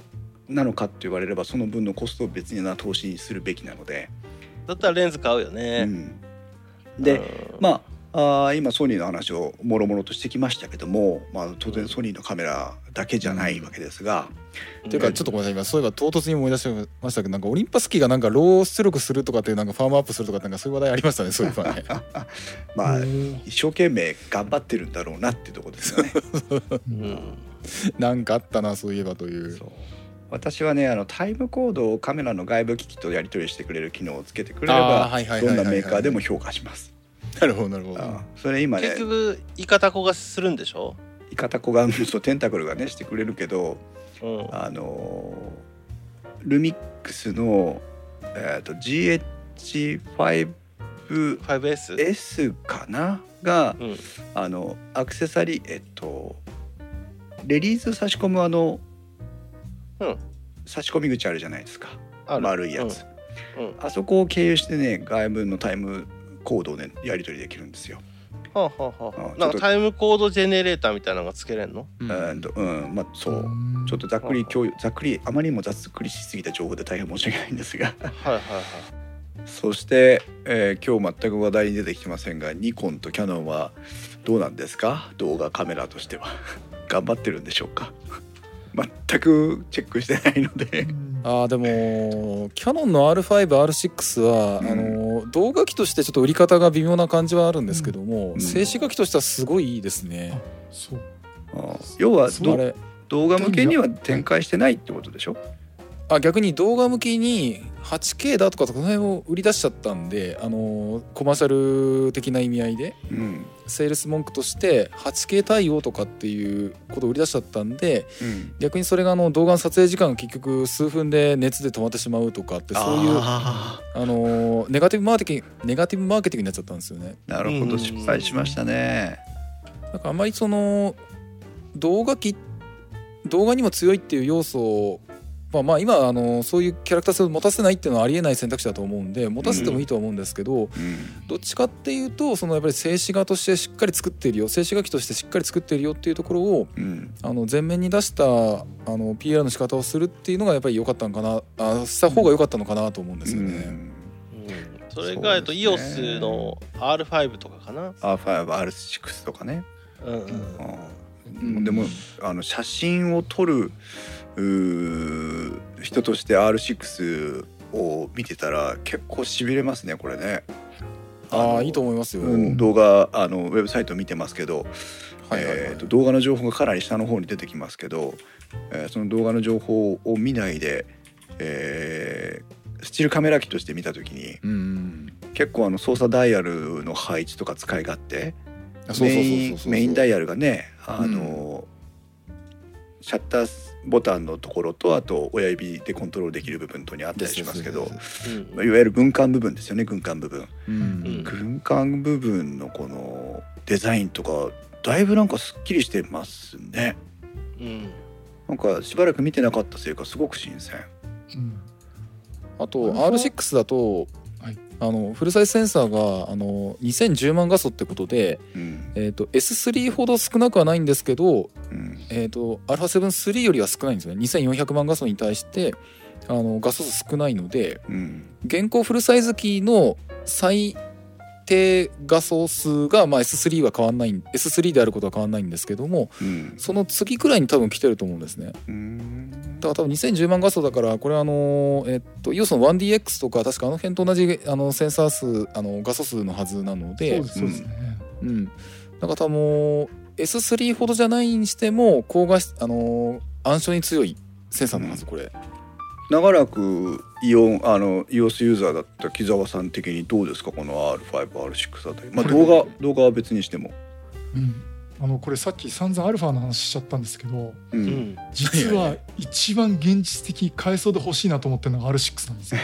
なのかって言われればその分のコストを別に投資にするべきなので、だったらレンズ買うよね、うん、で、うん。まああー今ソニーの話をもろもろとしてきましたけども、まあ、当然ソニーのカメラだけじゃないわけですが、っていうかちょっとごめんなさい。今そういえば唐突に思い出しましたけどなんかオリンパスキーがなんかロー出力するとかっていうなんかファームアップするとかなんかそういう話題ありましたね。そういえばね。まあうん一生懸命頑張ってるんだろうなっていうところですよね。うん。なんかあったなそういえばという。そう。私はねあのタイムコードをカメラの外部機器とやり取りしてくれる機能をつけてくれればどんなメーカーでも評価します。なるほどなるほど。それ今ね結局イカタコがするんでしょ、イカタコがそうテンタクルがねしてくれるけどうん、あのールミックスの、えー、と GH5S 5S? かな？がうん。あのアクセサリーえっとレリース差し込むあの、うん。差し込み口あるじゃないですか。ある。丸いやつ、うん。うん。あそこを経由してね外部のタイムコードをねやり取りできるんですよ。はあはあはあ、あちょっと。なんかタイムコードジェネレーターみたいなのがつけれんの？うんうんとうんまあそう。ちょっとざっくり共有ざっくりあまりにもざっくりしすぎた情報で大変申し訳ないんですが。はいはいはい。そして、えー今日全く話題に出てきてませんがニコンとキャノンはどうなんですか？動画カメラとしては。頑張ってるんでしょうか？全くチェックしてないので。うん。あーでもキャノンの R5R6 は、うん。あの動画機としてちょっと売り方が微妙な感じはあるんですけども、うん。静止画機としてはすごいいいですね。そう。あー要はどあれ。動画向けには展開してないってことでしょ？あ逆に動画向きに 8K だとかその辺を売り出しちゃったんであのコマーシャル的な意味合いでうん。セールス文句として 8K 対応とかっていうことを売り出しちゃったんでうん。逆にそれがあの動画の撮影時間が結局数分で熱で止まってしまうとかってそういうああのネガティブマーケティングネガティブマーケティングになっちゃったんですよね。ーなるほど。失敗しましたね。なんかあんまりその動画機動画にも強いっていう要素をまあまあ今あのそういうキャラクター性を持たせないっていうのはありえない選択肢だと思うんで持たせてもいいとは思うんですけど、うん。どっちかっていうとそのやっぱり静止画としてしっかり作ってるよ静止画機としてしっかり作ってるよっていうところをうん。あの前面に出したあの PR の仕方をするっていうのがやっぱり良かったのかなあした方が良かったのかなと思うんですよね。うん。うん。それが、えっと EOS の R5 とかかな。R5R6 とかね。うんうん。うん。でもあの写真を撮る人として R6 を見てたら結構しびれますねこれね。のああいいと思いますよ。うん、動画あのウェブサイト見てますけど、はいはいはいえーと動画の情報がかなり下の方に出てきますけど、えーその動画の情報を見ないで、えースチールカメラ機として見た時にうんうん結構あの操作ダイヤルの配置とか使い勝手メインダイヤルがねあの、シャッターボタンのところとあと親指でコントロールできる部分とにあったりしますけどまあいわゆる軍艦部分ですよね軍艦部分。うん。うん。軍艦部分のこのデザインとかだいぶなんかすっきりしてますね。うん。なんかしばらく見てなかったせいかすごく新鮮。うん。あとあれは R6 だと、はいあのフルサイズセンサーがあの2010万画素ってことで、うん。えー、と S3 ほど少なくはないんですけど、うん。えー、と α7-3 よりは少ないんですよね。2400万画素に対してあの画素数少ないのでうん。現行フルサイズ機の最低画素数が、まあ、S3 は変わんない S3 であることは変わんないんですけどもうん。その次くらいに多分来てると思うんですね。うん。だから多分2010万画素だからこれあのえっと EOS の 1DX とか確かあの辺と同じあのセンサー数あの画素数のはずなのでそうですね。うん。だから多分もう S3 ほどじゃないにしても高画質あの暗証に強いセンサーのはずこれ、長らくイオンあの EOS ユーザーだった木澤さん的にどうですか？この R5R6 あたり。まあ動画動画は別にしても。うん。あのこれさっき散々アルファの話しちゃったんですけど、ううん。ん実は一番現実的に買えそうで欲しいなと思ってるのが R6 なんですよ。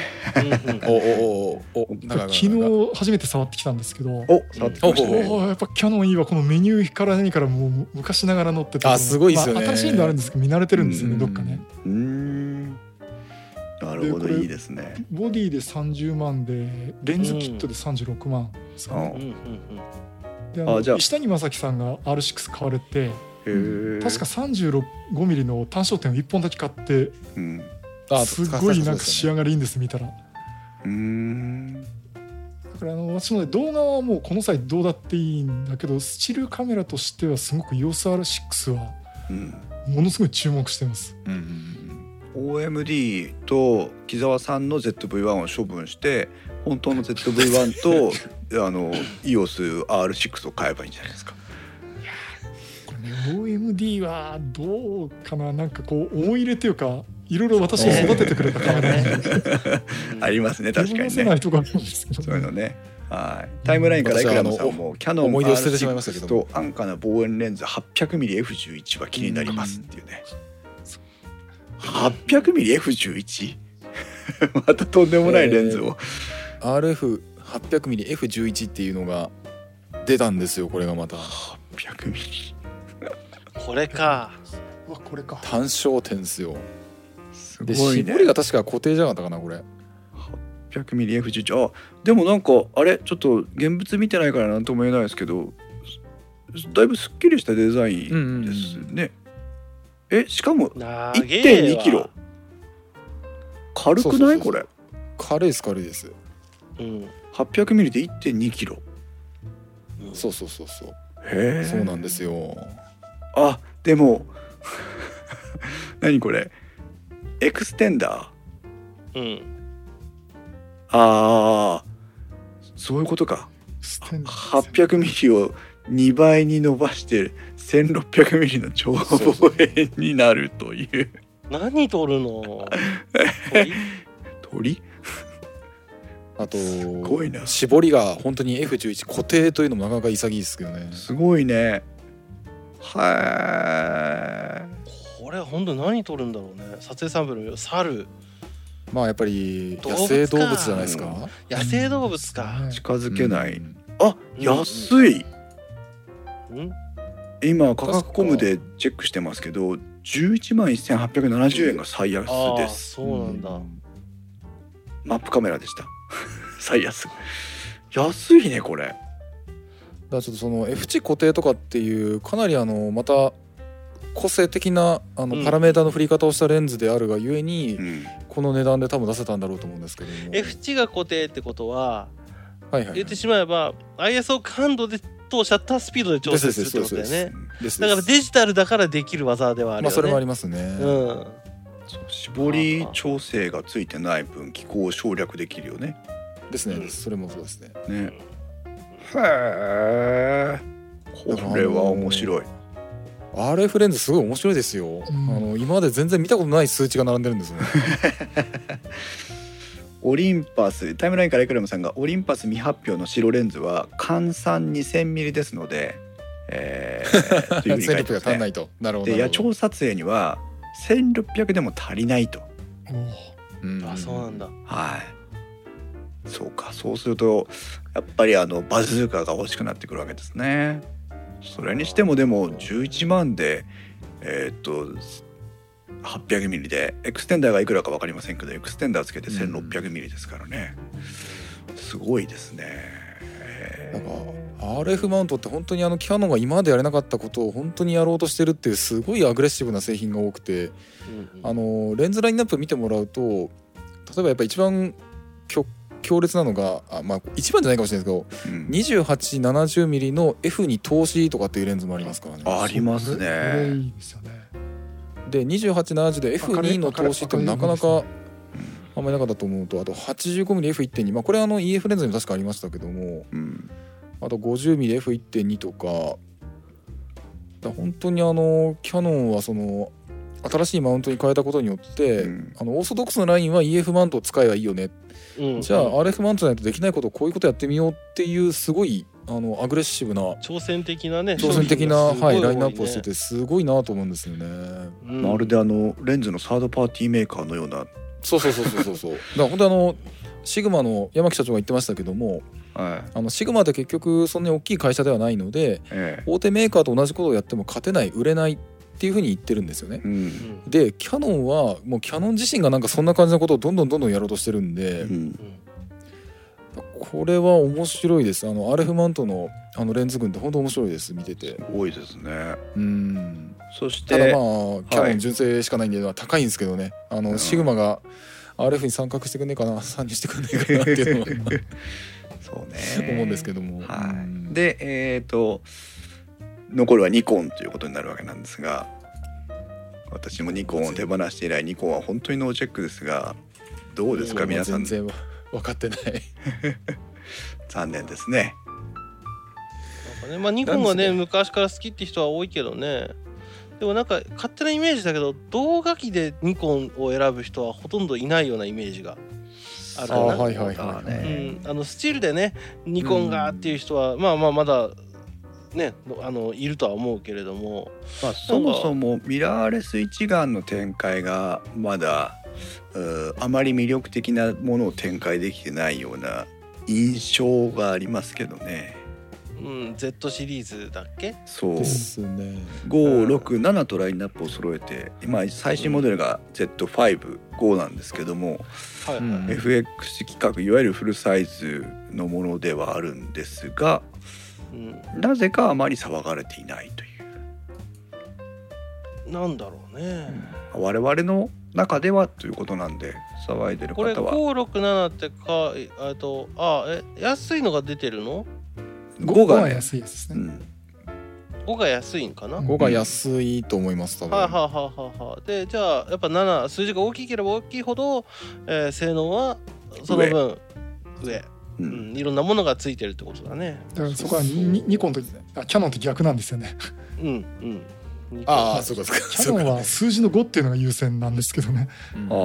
おおおおおなんか昨日初めて触ってきたんですけど。お触ってきましたおねおーやっぱキャノンいいわ。このメニューから何からもう昔ながら乗っててあすごいですよね。まあ新しいのあるんですけど見慣れてるんですよねうん。どっかね。うーんなるほどいいですね。ボディで30万でレンズキットで36万ですかね、うん。うん。であのあじゃあ。石谷正樹さんが R6 買われて確か 35mm の単焦点を1本だけ買ってうん。あすごいなんか仕上ががりいいんです見たら。だうーん。からあの私もね動画はもうこの際どうだっていいんだけどスチールカメラとしてはすごく EOSR6 はうん。ものすごい注目してます。うんうん OMD と木澤さんの ZV-1 を処分して本当の ZV-1 と あの EOSR6 を買えばいいんじゃないですか。これね OMD はどうかななんかこう思い入れというかいろいろ私を育ててくれたカメラにありますね確かにね。とこあるんですけどそういうのね。はい。タイムラインからいくらもさんもキャノン思い出を捨ててしまいましたけ R6 どもと安価な望遠レンズ 800mmF11 は気になりますっていうね。800mmF11 またとんでもないレンズを。RF800mmF11 っていうのが出たんですよこれがまた。800mm これか。うわこれか。単焦点ですよ。すでごいね。絞りが確か固定じゃなかったかなこれ。800mmF11 あでもなんかあれ？ちょっと現物見てないから何とも言えないですけどだいぶすっきりしたデザインですね、えしかもな1.2キロ。軽くない？これ。軽いです軽いです。うん。800ミリで1.2キロ。そうそうそうそう。へえ。そうなんですよ。あでも 何これ？エクステンダー。うん。ああそういうことか。ステン800ミリを2倍に伸ばして1600ミリの超望遠になるという。何取るの？鳥？鳥あとすごいな。絞りが本当に F11 固定というのもなかなか潔いですけどね。すごいね。はこれ本当に何取るんだろうね。撮影サンプル猿。まあやっぱり野生動物じゃないですか？野生動物か。い近づけない、うん。あうん。安い。うん今価格コムでチェックしてますけど11万1870円が最安ああですそうなんだ、マップカメラでした。最安。安いねこれ。だからちょっとその F 値固定とかっていうかなりあのまた個性的なあうん。のパラメータの振り方をしたレンズであるがゆえに、うん。この値段で多分出せたんだろうと思うんですけども。F 値が固定ってことははいはい言ってしまえば ISO 感度でとシャッタースピードで調整するってことだよですねだからデジタルだからできる技ではあるよね。まあそれもありますね、うん。絞り調整がついてない分気候を省略できるよね。ですね、うんそれもそうですね。ね。へえこれは面白い。RF レンズすごい面白いですよ、ん。あの今まで全然見たことない数値が並んでるんですよね オリンパスタイムラインからエクラムさんがオリンパス未発表の白レンズは換算 2000mm ですので、えー、というふうに書いて1600ますね。が足んないと。なるほどで野なるほど。鳥撮影には1600でも足りないと。おー。うん。あそうなんだ。はい。そうかそうするとやっぱりあのバズーカが欲しくなってくるわけですね。それにしてもでも11万でえーっと 800mm でエクステンダーがいくらか分かりませんけどエクステンダーつけて 1600mm ですからね。すごいですね。なんか RF マウントって本当にあのキヤノンが今までやれなかったことを本当にやろうとしてるっていうすごいアグレッシブな製品が多くてうんあのレンズラインナップ見てもらうと例えばやっぱ一番強強烈なのがあまあ一番じゃないかもしれないですけどうん。2870mm の F に投資とかっていうレンズもありますからね。ありますね。いですよねで2870で F2 の投資ってなかなかあんまりなかったと思うとあと 85mmF1.2 まあこれはあの EF レンズにも確かありましたけどもうん。あと 50mmF1.2 とかだ本当にあのキヤノンはその新しいマウントに変えたことによって、うん。あのオーソドックスなラインは EF マウントを使えばいいよね、うん。じゃあ RF マウントじゃないとできないことをこういうことやってみようっていうすごいあのアグレッシブな挑戦的なね挑戦的な、商品がすごはい、多ラインナップをしててすごいなと思うんですよね。うん。まるであのレンズのサードパーティーメーカーのような。そうそうそうそうそうそう。だから本当あのシグマの山木社長が言ってましたけどもはい。あのシグマって結局そんなに大きい会社ではないのでええ。大手メーカーと同じことをやっても勝てない売れないっていうふうに言ってるんですよね。う。うん。んでキヤノンはもうキヤノン自身がなんかそんな感じのことをどんどんどんどんやろうとしてるんで、うんこれは面白いです。あの RF マウントのあのレンズ群って本当面白いです。見てて。多いですね。うん。そしてただまあキヤノン純正しかないんで、まあ高いんですけどね。あの、うん。シグマが RF に参画してくんねえかな。参入してくんねえかなっていうのは。そうね。思うんですけども、はうん。い、でえっ、と残るはニコンということになるわけなんですが私もニコンを手放して以来ニコンは本当にノーチェックですがどうですかうん皆さん。全然分かってない。残念ですね。なんかねまあニコンがね昔から好きって人は多いけどね。でもなんか勝手なイメージだけど動画機でニコンを選ぶ人はほとんどいないようなイメージがあるかな。あはいはいはいそうだうねん、あのスチールでねニコンがっていう人は、まあまあまだねあのいるとは思うけれども。まあ、そもそもミラーレス一眼の展開がまだあまり魅力的なものを展開できてないような印象がありますけどね。うん、Z シリーズだっけ？そう。ですね。567とラインナップを揃えて今最新モデルが Z55 なんですけども、はい FX 規格いわゆるフルサイズのものではあるんですがうん、なぜかあまり騒がれていないという。なんだろうね、我々の中ではということなんで騒いでるこれ方は567ってかえっとあえ安いのが出てるの？5 5が安いですね、うん、5が安いんかな、うん。5が安いと思います多分、はいはいはいはいは。いでじゃあやっぱ7数字が大きければ大きいほど、えー性能はその分上。ううん。ん、いろんなものがついてるってことだね。だからそこはニニコンとあキャノンと逆なんですよね。うんうんああそうかそうか。キャノンは数字の5っていうのが優先なんですけどね。うん。ああ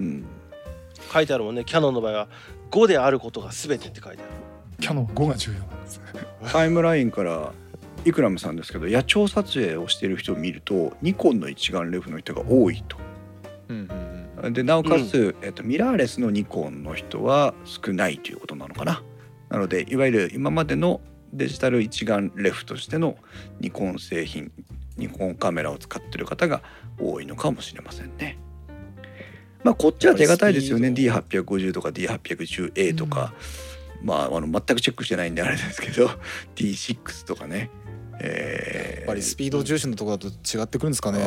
うん。うん書いてあるもんね。キャノンの場合は5であることが全てって書いてある。キャノンは5が重要なんです。ねタイムラインからイクラムさんですけど野鳥撮影をしている人を見るとニコンの一眼レフの人が多いと。うんうんうん。でなおかつ、えっと、ミラーレスのニコンの人は少ないということなのかな。なのでいわゆる今までのデジタル一眼レフとしてのニコン製品ニコンカメラを使ってる方が多いのかもしれませんね。まあこっちは手堅いですよね。やっぱり D850 とか D810A とか、まああの全くチェックしてないんであれですけど。D6 とかね。えーやっぱりスピード重視のところだと違ってくるんですかね。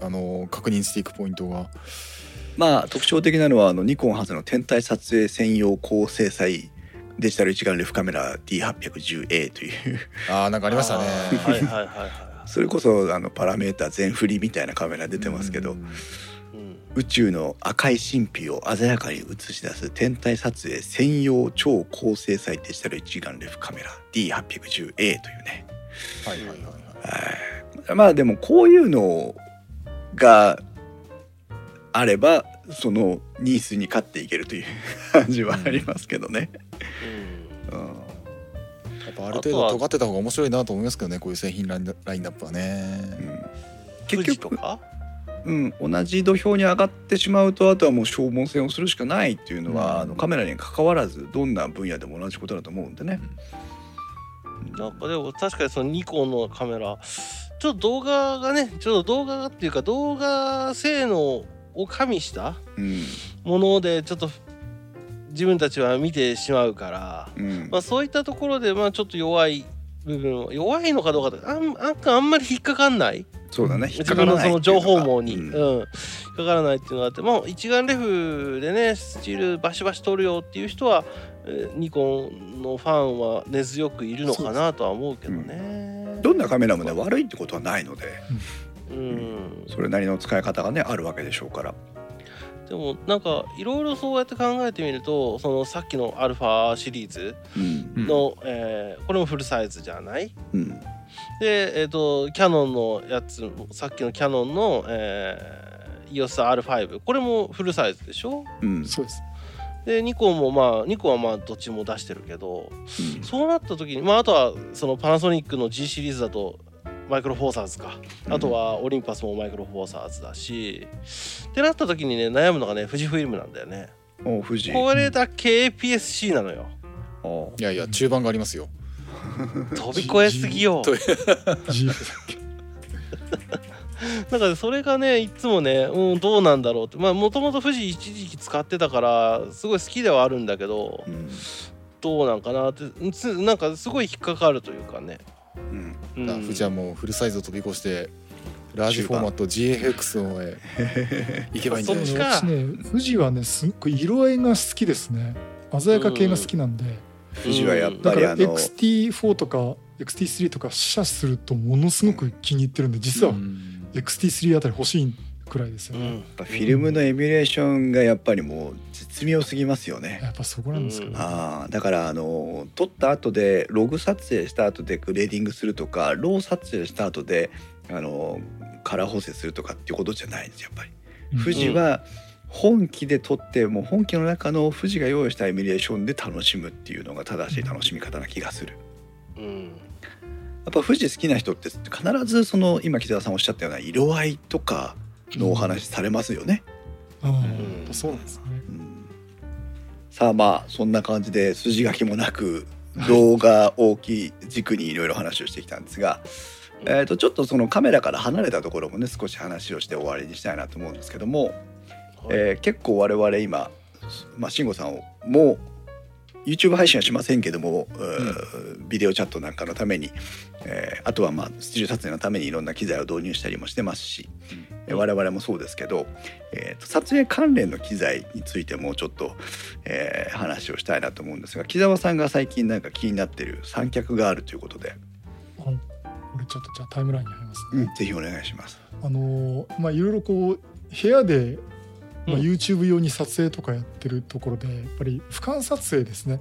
あの確認していくポイントが。まあ特徴的なのはあのニコン初の天体撮影専用高精細デジタル一眼レフカメラ D810A という。ああなんかありましたね。はいはいはいはそれこそあのパラメータ全振りみたいなカメラ出てますけど、うん。宇宙の赤い神秘を鮮やかに映し出す天体撮影専用超高精細デジタル一眼レフカメラ D810A というね。はいはいはいはい。はい。まあでもこういうのがあればそのニースに勝っていけるという感じはありますけどね。うんうん。やっぱある程度尖ってた方が面白いなと思いますけどねこういう製品ラインラインナップはね。結富士と局、か？うん、同じ土俵に上がってしまうとあとはもう消耗戦をするしかないっていうのは、うん。あのカメラに関わらずどんな分野でも同じことだと思うんでね。なんかでも確かにそのニコンのカメラちょっと動画がねちょっと動画っていうか動画性能を加味したうん。ものでちょっと自分たちは見てしまうから、うん。まあ、そういったところでまあちょっと弱い部分を弱いのかどうかってあんああんまり引っかかんない。そうだね。引っ自かからない。分のその情報網に、うん。うん。引っかからないっていうのがあってもう一眼レフでねスチールバシバシ撮るよっていう人は、えーニコンのファンは根強くいるのかなとは思うけどね。どんなカメラもね悪いってことはないので。うん、それなりの使い方がねあるわけでしょうから。でもなんかいろいろそうやって考えてみるとそのさっきのアルファシリーズうん。の、えーこれもフルサイズじゃない？うん。でえっ、とキヤノンのやつもさっきのキヤノンの、えー、EOSR5 これもフルサイズでしょ？うん。そうです。でニコンもまあニコンはまあどっちも出してるけどうん。そうなった時にまああとはそのパナソニックの G シリーズだとマイクロフォーサーズか。あとはオリンパスもマイクロフォーサーズだし、ってなった時にね悩むのがね富士フイルムなんだよね。お富士これだけ APS-C なのよ。お。いやいや中盤がありますよ。飛び越えすぎよ。だ からそれがねいつもね、うん、どうなんだろうって。まあもともと富士一時期使ってたからすごい好きではあるんだけどうん。どうなんかなって。つなんかすごい引っかかるというかね、うん。富士はもうフルサイズを飛び越してラージフォーマット GFX のへ行けばいいんじゃない？でしょうか富士はねすっごい色合いが好きですね。鮮やか系が好きなんで、富士はやっぱりあの XT4 とか XT3 とか試写するとものすごく気に入ってるんで実はうん。XT3 あたり欲しいくらいですよね、うん。やっぱフィルムのエミュレーションがやっぱりもう絶妙すぎますよね。やっぱそこなんですかね、うんああだからあの撮った後でログ撮影した後でグレーディングするとか RAW撮影した後であのカラー補正するとかっていうことじゃないんですやっぱり。うん。富士は本気で撮ってもう本気の中の富士が用意したエミュレーションで楽しむっていうのが正しい楽しみ方な気がする。うん。やっぱ富士好きな人って必ずその今木澤さんおっしゃったような色合いとかのお話されますよね。うん。そうなんですねうん。さあまあそんな感じで筋書きもなく動画大きい軸にいろいろ話をしてきたんですが、えー、とちょっとそのカメラから離れたところもね少し話をして終わりにしたいなと思うんですけども、はい。えー結構我々今、まあ、慎吾さんをも YouTube 配信はしませんけども、うビデオチャットなんかのために、えーあとはまあスチール撮影のためにいろんな機材を導入したりもしてますし、えー我々もそうですけど、えーと撮影関連の機材についてもうちょっと、えー話をしたいなと思うんですが木澤さんが最近なんか気になってる三脚があるということで、あこれちょっとじゃあタイムラインに入りますね。ぜひお願いします。あのーまあいろいろこう部屋で、まあ、うん。YouTube 用に撮影とかやってるところでやっぱり俯瞰撮影ですね。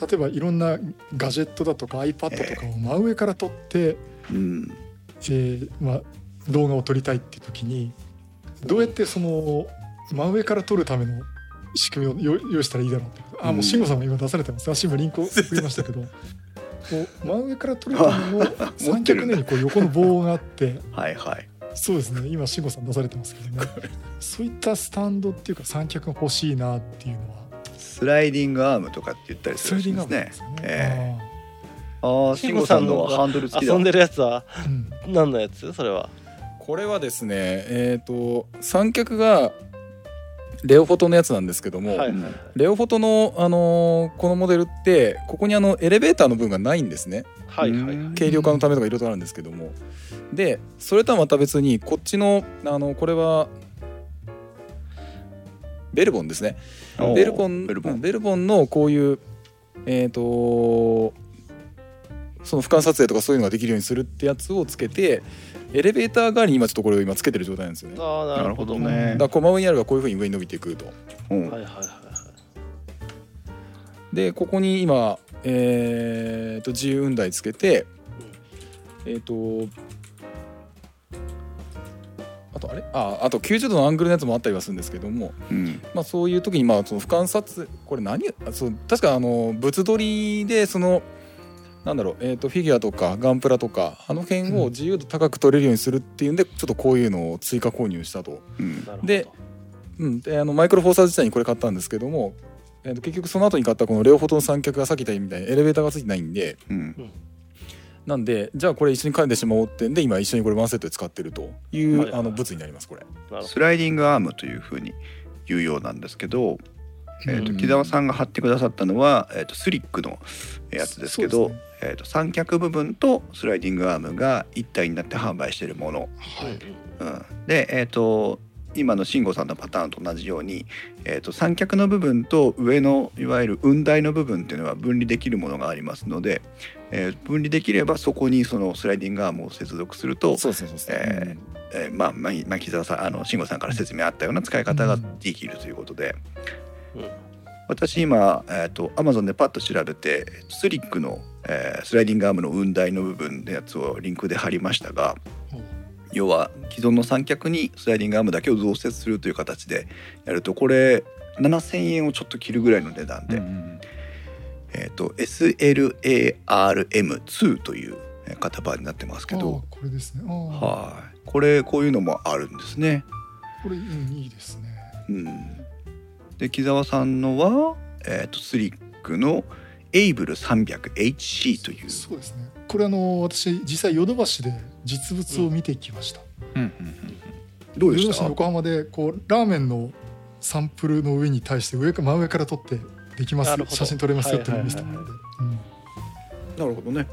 例えばいろんなガジェットだとか iPad とかを真上から撮って、うん、えーまあ、動画を撮りたいっていう時にどうやってその真上から撮るための仕組みを用用意したらいいだろうって。あもう慎吾さんも今出されてます。あ慎吾リンクを送りましたけど。こう真上から撮るための 三脚のようにこう横の棒があって。はいはい。そうですね。今慎吾さん出されてますけどね。そういったスタンドっていうか三脚が欲しいなっていうのは。スライディングアームとかって言ったりするスライディンんですねグアームなん。ですよね。ええ。ああ、慎吾さんのハンドル付きだ。遊んでるやつはうん。何のやつ？それは。これはですねえっ、と三脚がレオフォトのやつなんですけども、はい。はいはいレオフォトの、あのーこのモデルってここにあのエレベーターの部分がないんですね。はいはい。はいうん。軽量化のためとかいろいろあるんですけども。でそれとはまた別にこっちのあのこれはベルボンですね。ベルボンベルボン。ベルボンのこういうえっ、とその俯瞰撮影とかそういうのができるようにするってやつをつけてエレベーター代わりに今ちょっとこれを今つけてる状態なんですよね。だかああななるほどどね。ら。こう真上にあるがこういうふうに上に伸びていくと。うん。はいはいはいはい。でここに今えー、と自由雲台つけてえっ、とあとあれ？ああと90度のアングルのやつもあったりはするんですけども、うん。まあ、そういう時にまあその俯瞰撮影これ何？あそう確かあの物撮りでそのなんだろう、えー、とフィギュアとかガンプラとかあの辺を自由度高く撮れるようにするっていうんでちょっとこういうのを追加購入したと。でうん、であのマイクロフォーサー自体にこれ買ったんですけども、えー、と結局その後に買ったこのレオフォトの三脚がさっき言ったみたいにエレベーターがついてないんで。うん。なんでじゃあこれ一緒に噛んでしまおうってんで今一緒にこれワンセットで使ってるという、あの物になりますこれ。スライディングアームというふうに言うようなんですけど、えー、とうん木澤さんが貼ってくださったのは、えー、とスリックのやつですけどえー、と三脚部分とスライディングアームが一体になって販売しているもの、どはい。うん、で、えー、と今の慎吾さんのパターンと同じように、えー、と三脚の部分と上のいわゆる雲台の部分っていうのは分離できるものがありますので、えー分離できればそこにそのスライディングアームを接続するとまあまあまあ木澤さんあの慎吾さんから説明あったような使い方ができるということで、うん私今、えー、と Amazon でパッと調べてスリックの、えースライディングアームの雲台の部分のやつをリンクで貼りましたがほう要は既存の三脚にスライディングアームだけを増設するという形でやるとこれ7,000円をちょっと切るぐらいの値段で、うんうんえー、と SLARM2 というえー型番になってますけど。これですね。はい。これこういうのもあるんですね。これうんいいですね。うん、で木澤さんのは、えー、とスリックのエイブル 300HC という。そうですね。これあの私実際ヨドバシで実物を見てきました、うん。うんどうでした？ヨドバシ横浜でこうラーメンのサンプルの上に対して上か真上から撮ってできます。写真撮れますよっていうのを見せてもらって、うんなるほどね。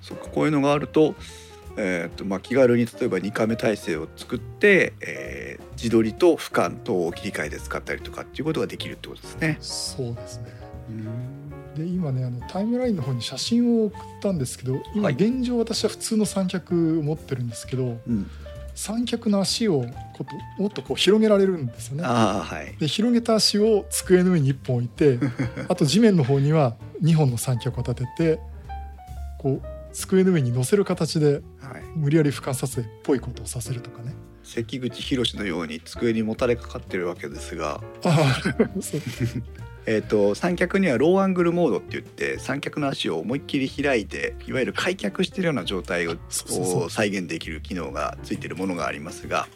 そっかこういうのがあると,、えーとまあ、気軽に例えば2カメ体制を作って、えー自撮りと俯瞰等を切り替えて使ったりとかっていうことができるってことですね。そうですねで今ねあのタイムラインの方に写真を送ったんですけど今はい現状私は普通の三脚を持ってるんですけどうん、三脚の足をこともっとこう広げられるんですよね。はい。で広げた足を机の上に1本置いて あと地面の方には2本の三脚を立ててこう机の上に乗せる形ではい、無理やり俯瞰撮影っぽいことをさせるとかね。関口宏のように机にもたれかかってるわけですが、えー、と三脚にはローアングルモードって言って三脚の足を思いっきり開いていわゆる開脚してるような状態をそうそうそう。を再現できる機能がついてるものがありますが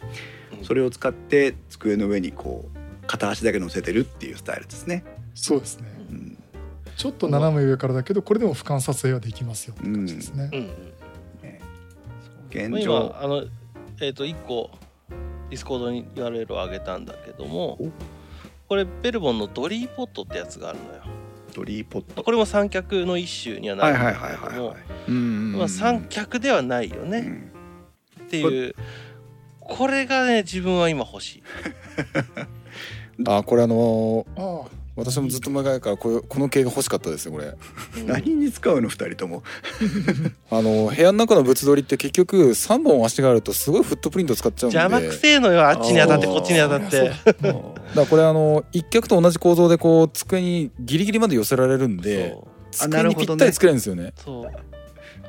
うん。それを使って机の上にこう片足だけ乗せてるっていうスタイルですね。そうですね。うん。ちょっと斜め上からだけどこれでも俯瞰撮影はできますよって感じですね。うん。うん現まああのえっ、と1個ディスコードに URL を上げたんだけどもお。これベルボンのドリーポットってやつがあるのよ。ドリーポット。これも三脚の一種にはなはいるんはいはいはいだけどもはい。うんまあ三脚ではないよね。うん。っていうこれがね自分は今欲しい。あこれあのーああ私もずっと前からこの系が欲しかったですよこれ。う ん何に使うの二人とも。あの部屋の中の物撮りって結局3本足があるとすごいフットプリント使っちゃうんで。邪魔くせえのよあっちに当たってこっちに当たって。だからこれあの一脚と同じ構造でこう机にギリギリまで寄せられるんで机にぴったり作れるんですよね。そう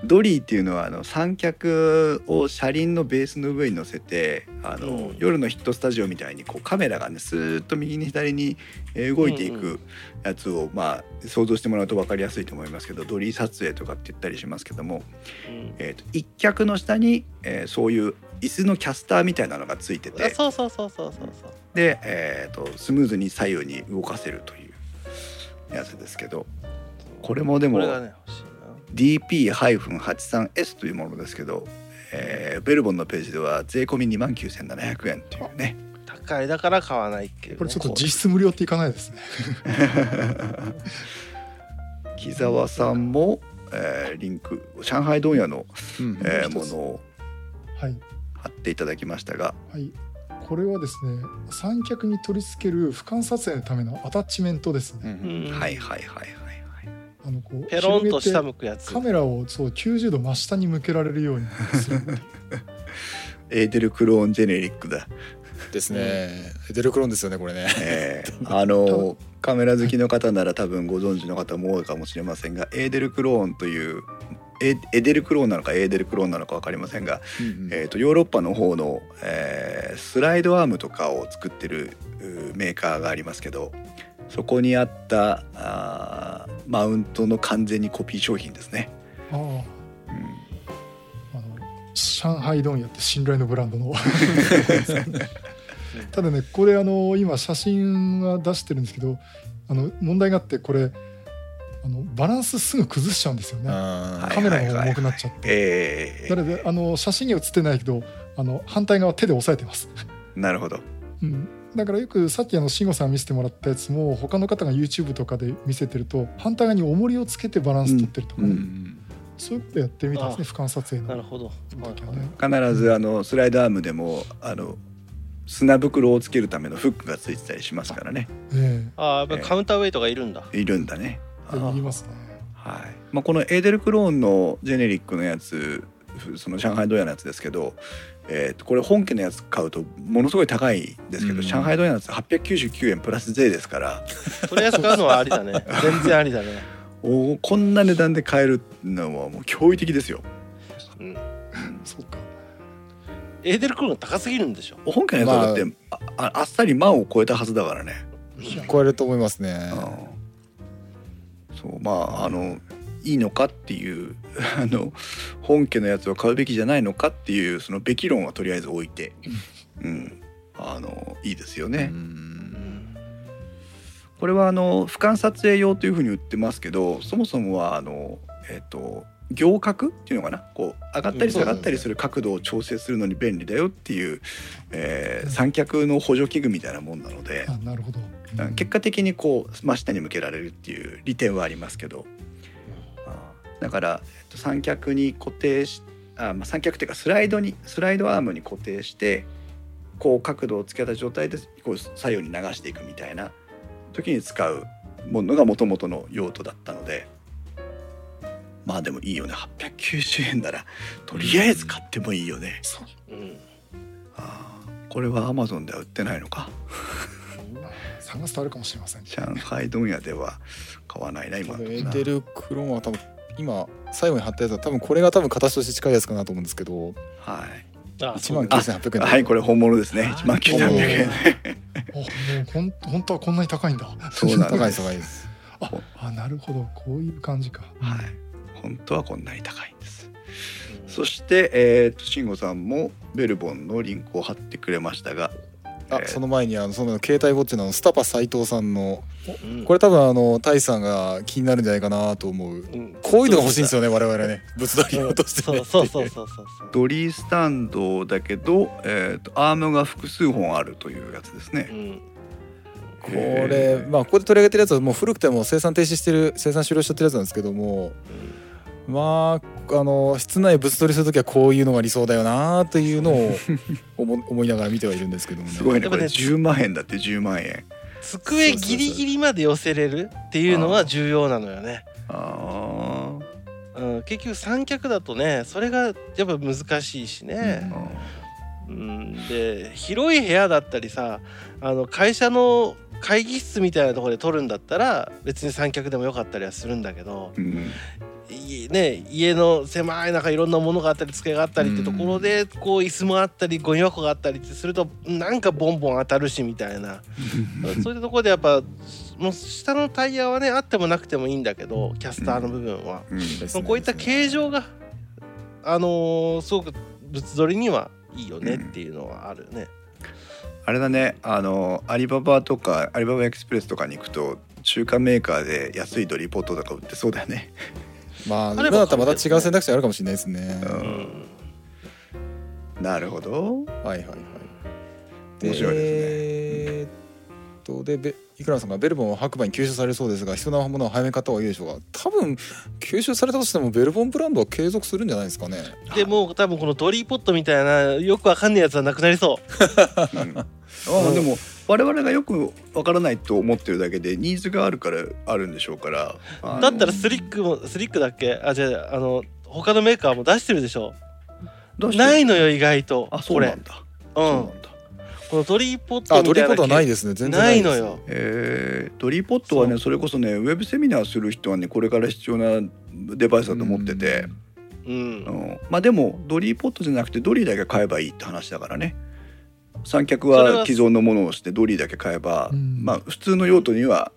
ドリーっていうのはあの三脚を車輪のベースの上に乗せてあの、うん。夜のヒットスタジオみたいにこうカメラがねスーッと右に左にえー動いていうんうくやつを、まあ想像してもらうと分かりやすいと思いますけどドリー撮影とかって言ったりしますけども、うん。えー、と一脚の下に、えーそういう椅子のキャスターみたいなのがついてあてそうそうそうそうそうそう。で、えー、とスムーズに左右に動かせるというやつですけどこれもでもこれがね欲しい。な DP-83S というものですけど、えーベルボンのページでは税込み2万9700円というね。高いだから買わないっていうね。これちょっと実質無料っていかないですね。木澤さんも、えーリンク上海問屋の、うん。えーものをはい。貼っていただきましたが。はい。これはですね三脚に取り付ける俯瞰撮影のためのアタッチメントですね、うん。はいはいはいはいあのこうペロンと下向くやつ。カメラをそう90度真下に向けられるようにする。エーデルクローンジェネリックだ、ですね。エデルクロンですよねこれね。えー あのカメラ好きの方なら多分ご存知の方も多いかもしれませんがエーデルクローンというエエデルクローンなのかエーデルクローンなのか分かりませんがうん。えー、とヨーロッパの方の、えースライドアームとかを作ってるうーメーカーがありますけどそこにあったあーマウントの完全にコピー商品ですね。ああうん。あの上海問屋って信頼のブランドの。ただねこれあの今写真は出してるんですけどあの問題があってこれあのバランスすぐ崩しちゃうんですよね。カメラが重くなっちゃって。えーなのであの写真には写ってないけどあの反対側手で押さえてます、なるほど。うん、だからよくさっきあの慎吾さん見せてもらったやつも他の方が YouTube とかで見せてると反対側に重りをつけてバランス取ってるとかね、うん。うんそういうことやってみたんですね俯瞰撮影の。なるほど、必ずあのスライドアームでもあの砂袋をつけるためのフックがついてたりしますからね。えああやっぱりカウンターウェイトがいるんだ、いるんだね。いますね。はい。まあ、このエーデルクローンのジェネリックのやつその上海ドヤのやつですけど、えーとこれ本家のやつ買うとものすごい高いんですけど、うん。上海ドヤのやつ899円プラス税ですから。とりあえず買うのはありだね。全然ありだね、おこんな値段で買えるのはもう驚異的ですよ。うん、そうか。エーデルクローン高すぎるんでしょ。本家のやつはだって、あ。ああっさり万を超えたはずだからね。超えると思いますね。うん。そうまああのいいのかっていう あの本家のやつを買うべきじゃないのかっていうそのべき論はとりあえず置いて、うん、あのいいですようね。ん。これはあの俯瞰撮影用というふうに売ってますけどそもそもはあのえっ、と行角っていうのかな？こう上がったり下がったりする角度を調整するのに便利だよっていう、えー三脚の補助器具みたいなもんなので、結果的にこう真下に向けられるっていう利点はありますけど、だから、えっと、三脚に固定しあ、まあ、三脚っていうかスライドにスライドアームに固定してこう角度をつけた状態でこう左右に流していくみたいな時に使うものがもともとの用途だったのでまあでもいいよね。890円ならとりあえず買ってもいいよね。そう。うん。あーこれはアマゾンでは売ってないのか？探すとあるかもしれません。上海問屋では買わないな今。エーデルクロンは多分今最後に貼ったやつは多分これが多分形として近いやつかなと思うんですけどはいあ1万9800円はい、これ本物ですね。1万9800円。あもうほん本当はこんなに高いんだそうなんで。高いですす高いです ああなるほどこういう感じかはい。本当はこんなに高いんです。うんそして、えっ、と、慎吾さんもベルボンのリンクを貼ってくれましたが。あえー。その前にあのその携帯ウォッチのスタパ斎藤さんのうん。これ多分あのタイさんが気になるんじゃないかなと思う。うん。こういうのが欲しいんですよね我々ね。物撮り用としてね。そうそうそうそうそう。そうドリースタンドだけど、えっ、と、アームが複数本あるというやつですね。うん。これまあここで取り上げてるやつはもう古くても生産停止してる生産終了しちゃってるやつなんですけども。まああの室内物撮りする時はこういうのが理想だよなというのを 思思いながら見てはいるんですけどもね。すごいねこれでもね10万円だって10万円。机ギリギリまで寄せれるっていうのが重要なのよね。あうん、結局三脚だとねそれがやっぱ難しいしね。ー、うん、で広い部屋だったりさあの会社の会議室みたいなところで撮るんだったら別に三脚でもよかったりはするんだけど、うん。いね、家の狭い中いろんなものがあったり机があったりってところでこう椅子もあったりゴミ箱があったりってするとなんかボンボン当たるしみたいな。そういったところでやっぱもう下のタイヤはねあってもなくてもいいんだけどキャスターの部分は、うん。ですね。こういった形状があのーすごく物撮りにはいいよねっていうのはあるよね。あれだね。あのアリババとかアリババエクスプレスとかに行くと中華メーカーで安いドリーポットとか売ってそうだよねまあ今あればだったらまた違う選択肢あるかもしれないですね。うん。うんなるほど。はいはいはい。面白いですねえーっとでべいくらさんがベルボンは白馬に吸収されそうですが必要なものは早め買った方がいいでしょうか？多分吸収されたとしてもベルボンブランドは継続するんじゃないですかね。でもう多分このドリーポットみたいなよくわかんないやつはなくなりそう。ん。あでも我々がよくわからないと思ってるだけでニーズがあるからあるんでしょうから。だったらスリックもスリックだっけ？あじゃああの他のメーカーも出してるでしょ？ないのよ意外と。あそうなんだ。うんこのドリーポットあみたいなドリーポットはないですね全然ないのよ。えードリーポットはねそれこそねウェブセミナーする人はねこれから必要なデバイスだと思ってて、うん。うん。まあでもドリーポットじゃなくてドリーだけ買えばいいって話だからね三脚はは既存のものをしてドリーだけ買えば、うん。まあ普通の用途には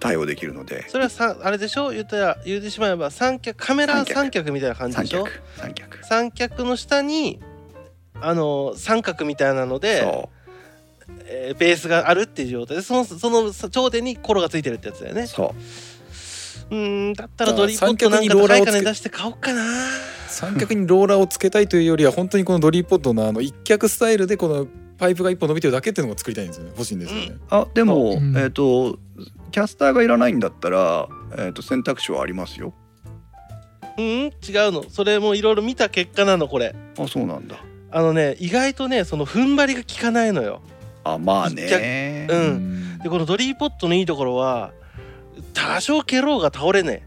対応できるので。それはさあれでしょ？言ったら言ってしまえば三脚カメラ三脚。みたいな感じ三でしょ？脚三脚。三脚の下にあの三角みたいなので、そえーベースがあるっていう状態。でそのその頂点にコロがついてるってやつだよね。うそうーんだったらドリーポットなんか高い金出して買おうかな。三脚にローラーをつけたいというよりは本当にこのドリーポットのあの一脚スタイルでこのパイプが一本伸びてるだけっていうのが作りたいんですよね。欲しいんですよね、あでも、うん。えっ、とキャスターがいらないんだったら、えー、と選択肢はありますよ。うん違うの。それもいろいろ見た結果なのこれ。あそうなんだ。あのね意外とねその踏ん張りが効かないのよ。あまあね。ううん。んでこのドリーポットのいいところは多少蹴ろうが倒れね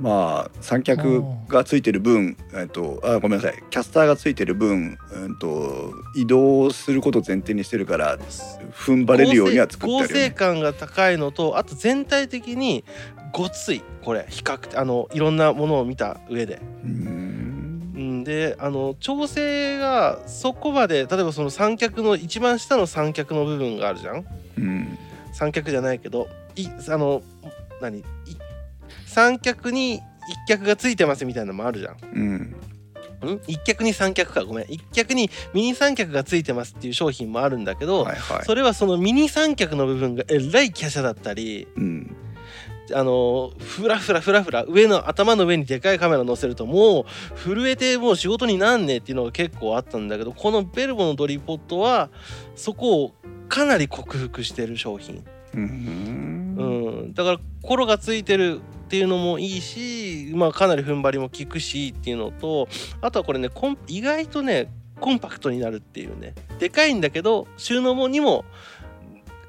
まあ三脚がついてる分、えっと、あごめんなさい。キャスターがついてる分、うん、と移動することを前提にしてるから踏ん張れるようには作ってあ合る。よね。成感が高いのとあと全体的にごつい。これ比較的あのいろんなものを見た上で。うん、であの調整がそこまで例えばその三脚の一番下の三脚の部分があるじゃん？うん。三脚じゃないけどいあの何？い三脚に一脚がついてますみたいなのもあるじゃん。うん。ん？一脚に三脚か。ごめん。一脚にミニ三脚がついてますっていう商品もあるんだけど、はいはい。それはそのミニ三脚の部分がえらい華奢だったりうん。あのふらふらふらふら上の頭の上にでかいカメラ乗せるともう震えてもう仕事になんねえっていうのが結構あったんだけどこのベルボのドリーポットはそこをかなり克服してる商品、うん。うん、だからコロがついてるっていうのもいいし、まあ、かなり踏ん張りも効くしっていうのとあとはこれね意外とねコンパクトになるっていうね。でかいんだけど収納もにも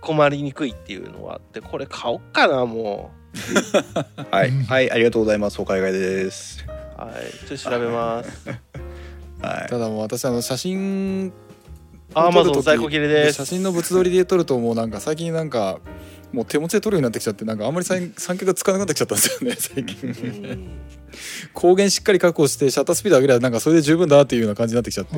困りにくいっていうのがあってこれ買おっかなも はい。はいありがとうございます。お買い替えです。うはい。ちょっと調べます。はい。ただもう私あの写真アマゾン在庫切れです。写真の物撮りで撮るともうなんか最近なんかもう手持ちで撮るようになってきちゃってなんかあんまり三三脚がつかなくなってきちゃったんですよね 最う近。ん光源しっかり確保してシャッタースピード上げればなんかそれで十分だっていうような感じになってきちゃって。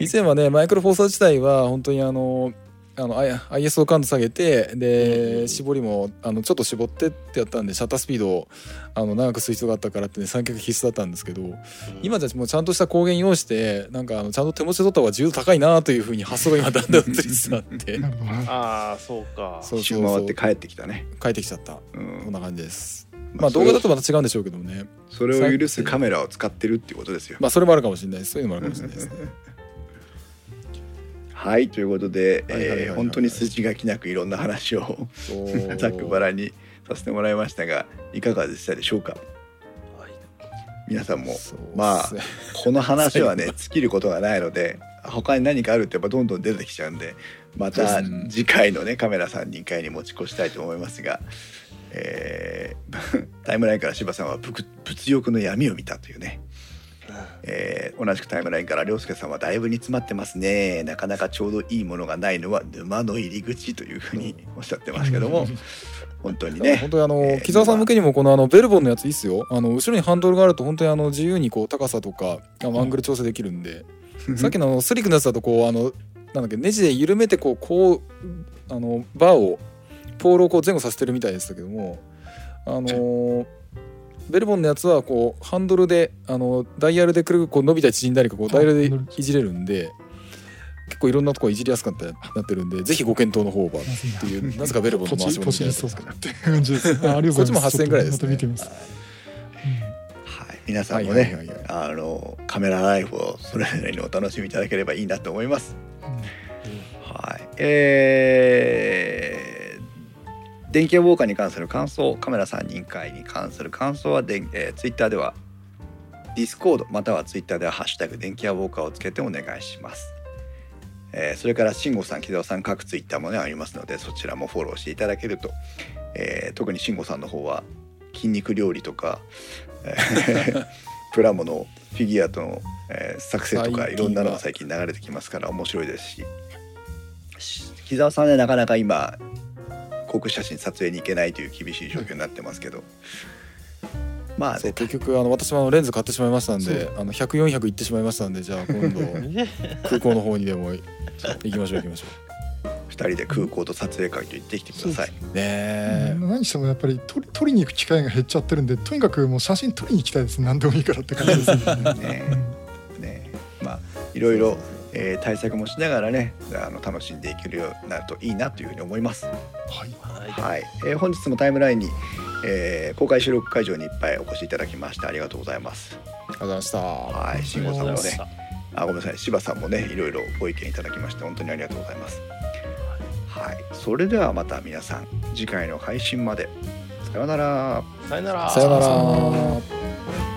以前はねマイクロフォーサー自体は本当にあのあの I- ISO 感度下げてで、うん絞りもあのちょっと絞ってってやったんでシャッタースピードをあの長くする必要があったからってね三脚必須だったんですけど今じゃもうちゃんとした光源用意してなんかあのちゃんと手持ちで撮った方が自由度高いなというふうに発想が今だんだん移りつつあって。ああそうか。そうそうそう。回って帰ってきたね。帰ってきちゃった。うこんん。な感じです。ままあ動画だとまた違うんでしょうけどもね。それを許すカメラを使ってるっていうことですよ。まあそれもあるかもしれないです。そういうのもあるかもしれないですね はいということで、本当に筋書きなくいろんな話をざっくばらんにさせてもらいましたがいかがでしたでしょうか？はい。皆さんもそうまあこの話はね 尽きることがないので他に何かあるってやっぱどんどん出てきちゃうんでまた次回のねカメラ3人会に持ち越したいと思いますが、えー タイムラインから柴さんは物物欲の闇を見たというね、えー同じくタイムラインから涼介さんはだいぶ煮詰まってますねなかなかちょうどいいものがないのは沼の入り口というふうにおっしゃってますけども本当にね。本当にあの、えー木澤さん向けにもこのあのベルボンのやついいっすよ。あの後ろにハンドルがあると本当にあの自由にこう高さとかアングル調整できるんで、さっきのあのスリックのやつだとこうあのなんだっけネジで緩めてこうこうあのバーをポールをこう前後させてるみたいでしたけども。あのーベルボンのやつはこうハンドルであのダイヤルでくるこう伸びたり縮んだりこうダイヤルでい。じれるんで結構いろんなとこいじりやすくなってなってるんでぜひご検討の方はっていうなぜかベルボンのポ回し物みたいな。こっちも8000円ぐら。いです。ねちょっとまた見てみます。はい、皆さんもね、あのカメラライフをそれぞれにお楽しみいただければいいなと思います。うんうん。はい、えー電気屋ウォーカーに関する感想カメラ3人会に関する感想はで、えー、ツイッターではディスコードまたはツイッターでは「ハッシュタグ電気屋ウォーカー」をつけてお願いします。えーそれから慎吾さん木澤さん各ツイッターもねありますのでそちらもフォローしていただけると、えー特に慎吾さんの方は筋肉料理とか、えー プラモのフィギュアとの、えー作成とかいろんなのが最近流れてきますから面白いですし。し木澤さんねなかなか今航空写真撮影に行けないという厳しい状況になってますけど。まあそうね結局あの私もあのレンズ買ってしまいましたんそであの100400行ってしまいましたんでじゃあ今度 空港の方にでも行きましょう行きましょ2人で空港と撮影会と行ってきてください。うねえ。何してもやっぱり撮り撮りに行く機会が減っちゃってるんでとにかくもう写真撮りに行きたいです。何でもいいからって感じですね。ねうんねまあいろいろ、えー対策もしながらねあの楽しんでいけるようになるといいなというふうに思います。はい。はい。はい、えー本日もタイムラインに、えー公開収録会場にいっぱいお越しいただきましてありがとうございます。ありがとうございました。はい、慎吾さんもねあごめんなさい、柴さんもねいろいろご意見いただきまして本当にありがとうございます。はい、それではまた皆さん次回の配信まで。さようなら。たさよなら。さよなら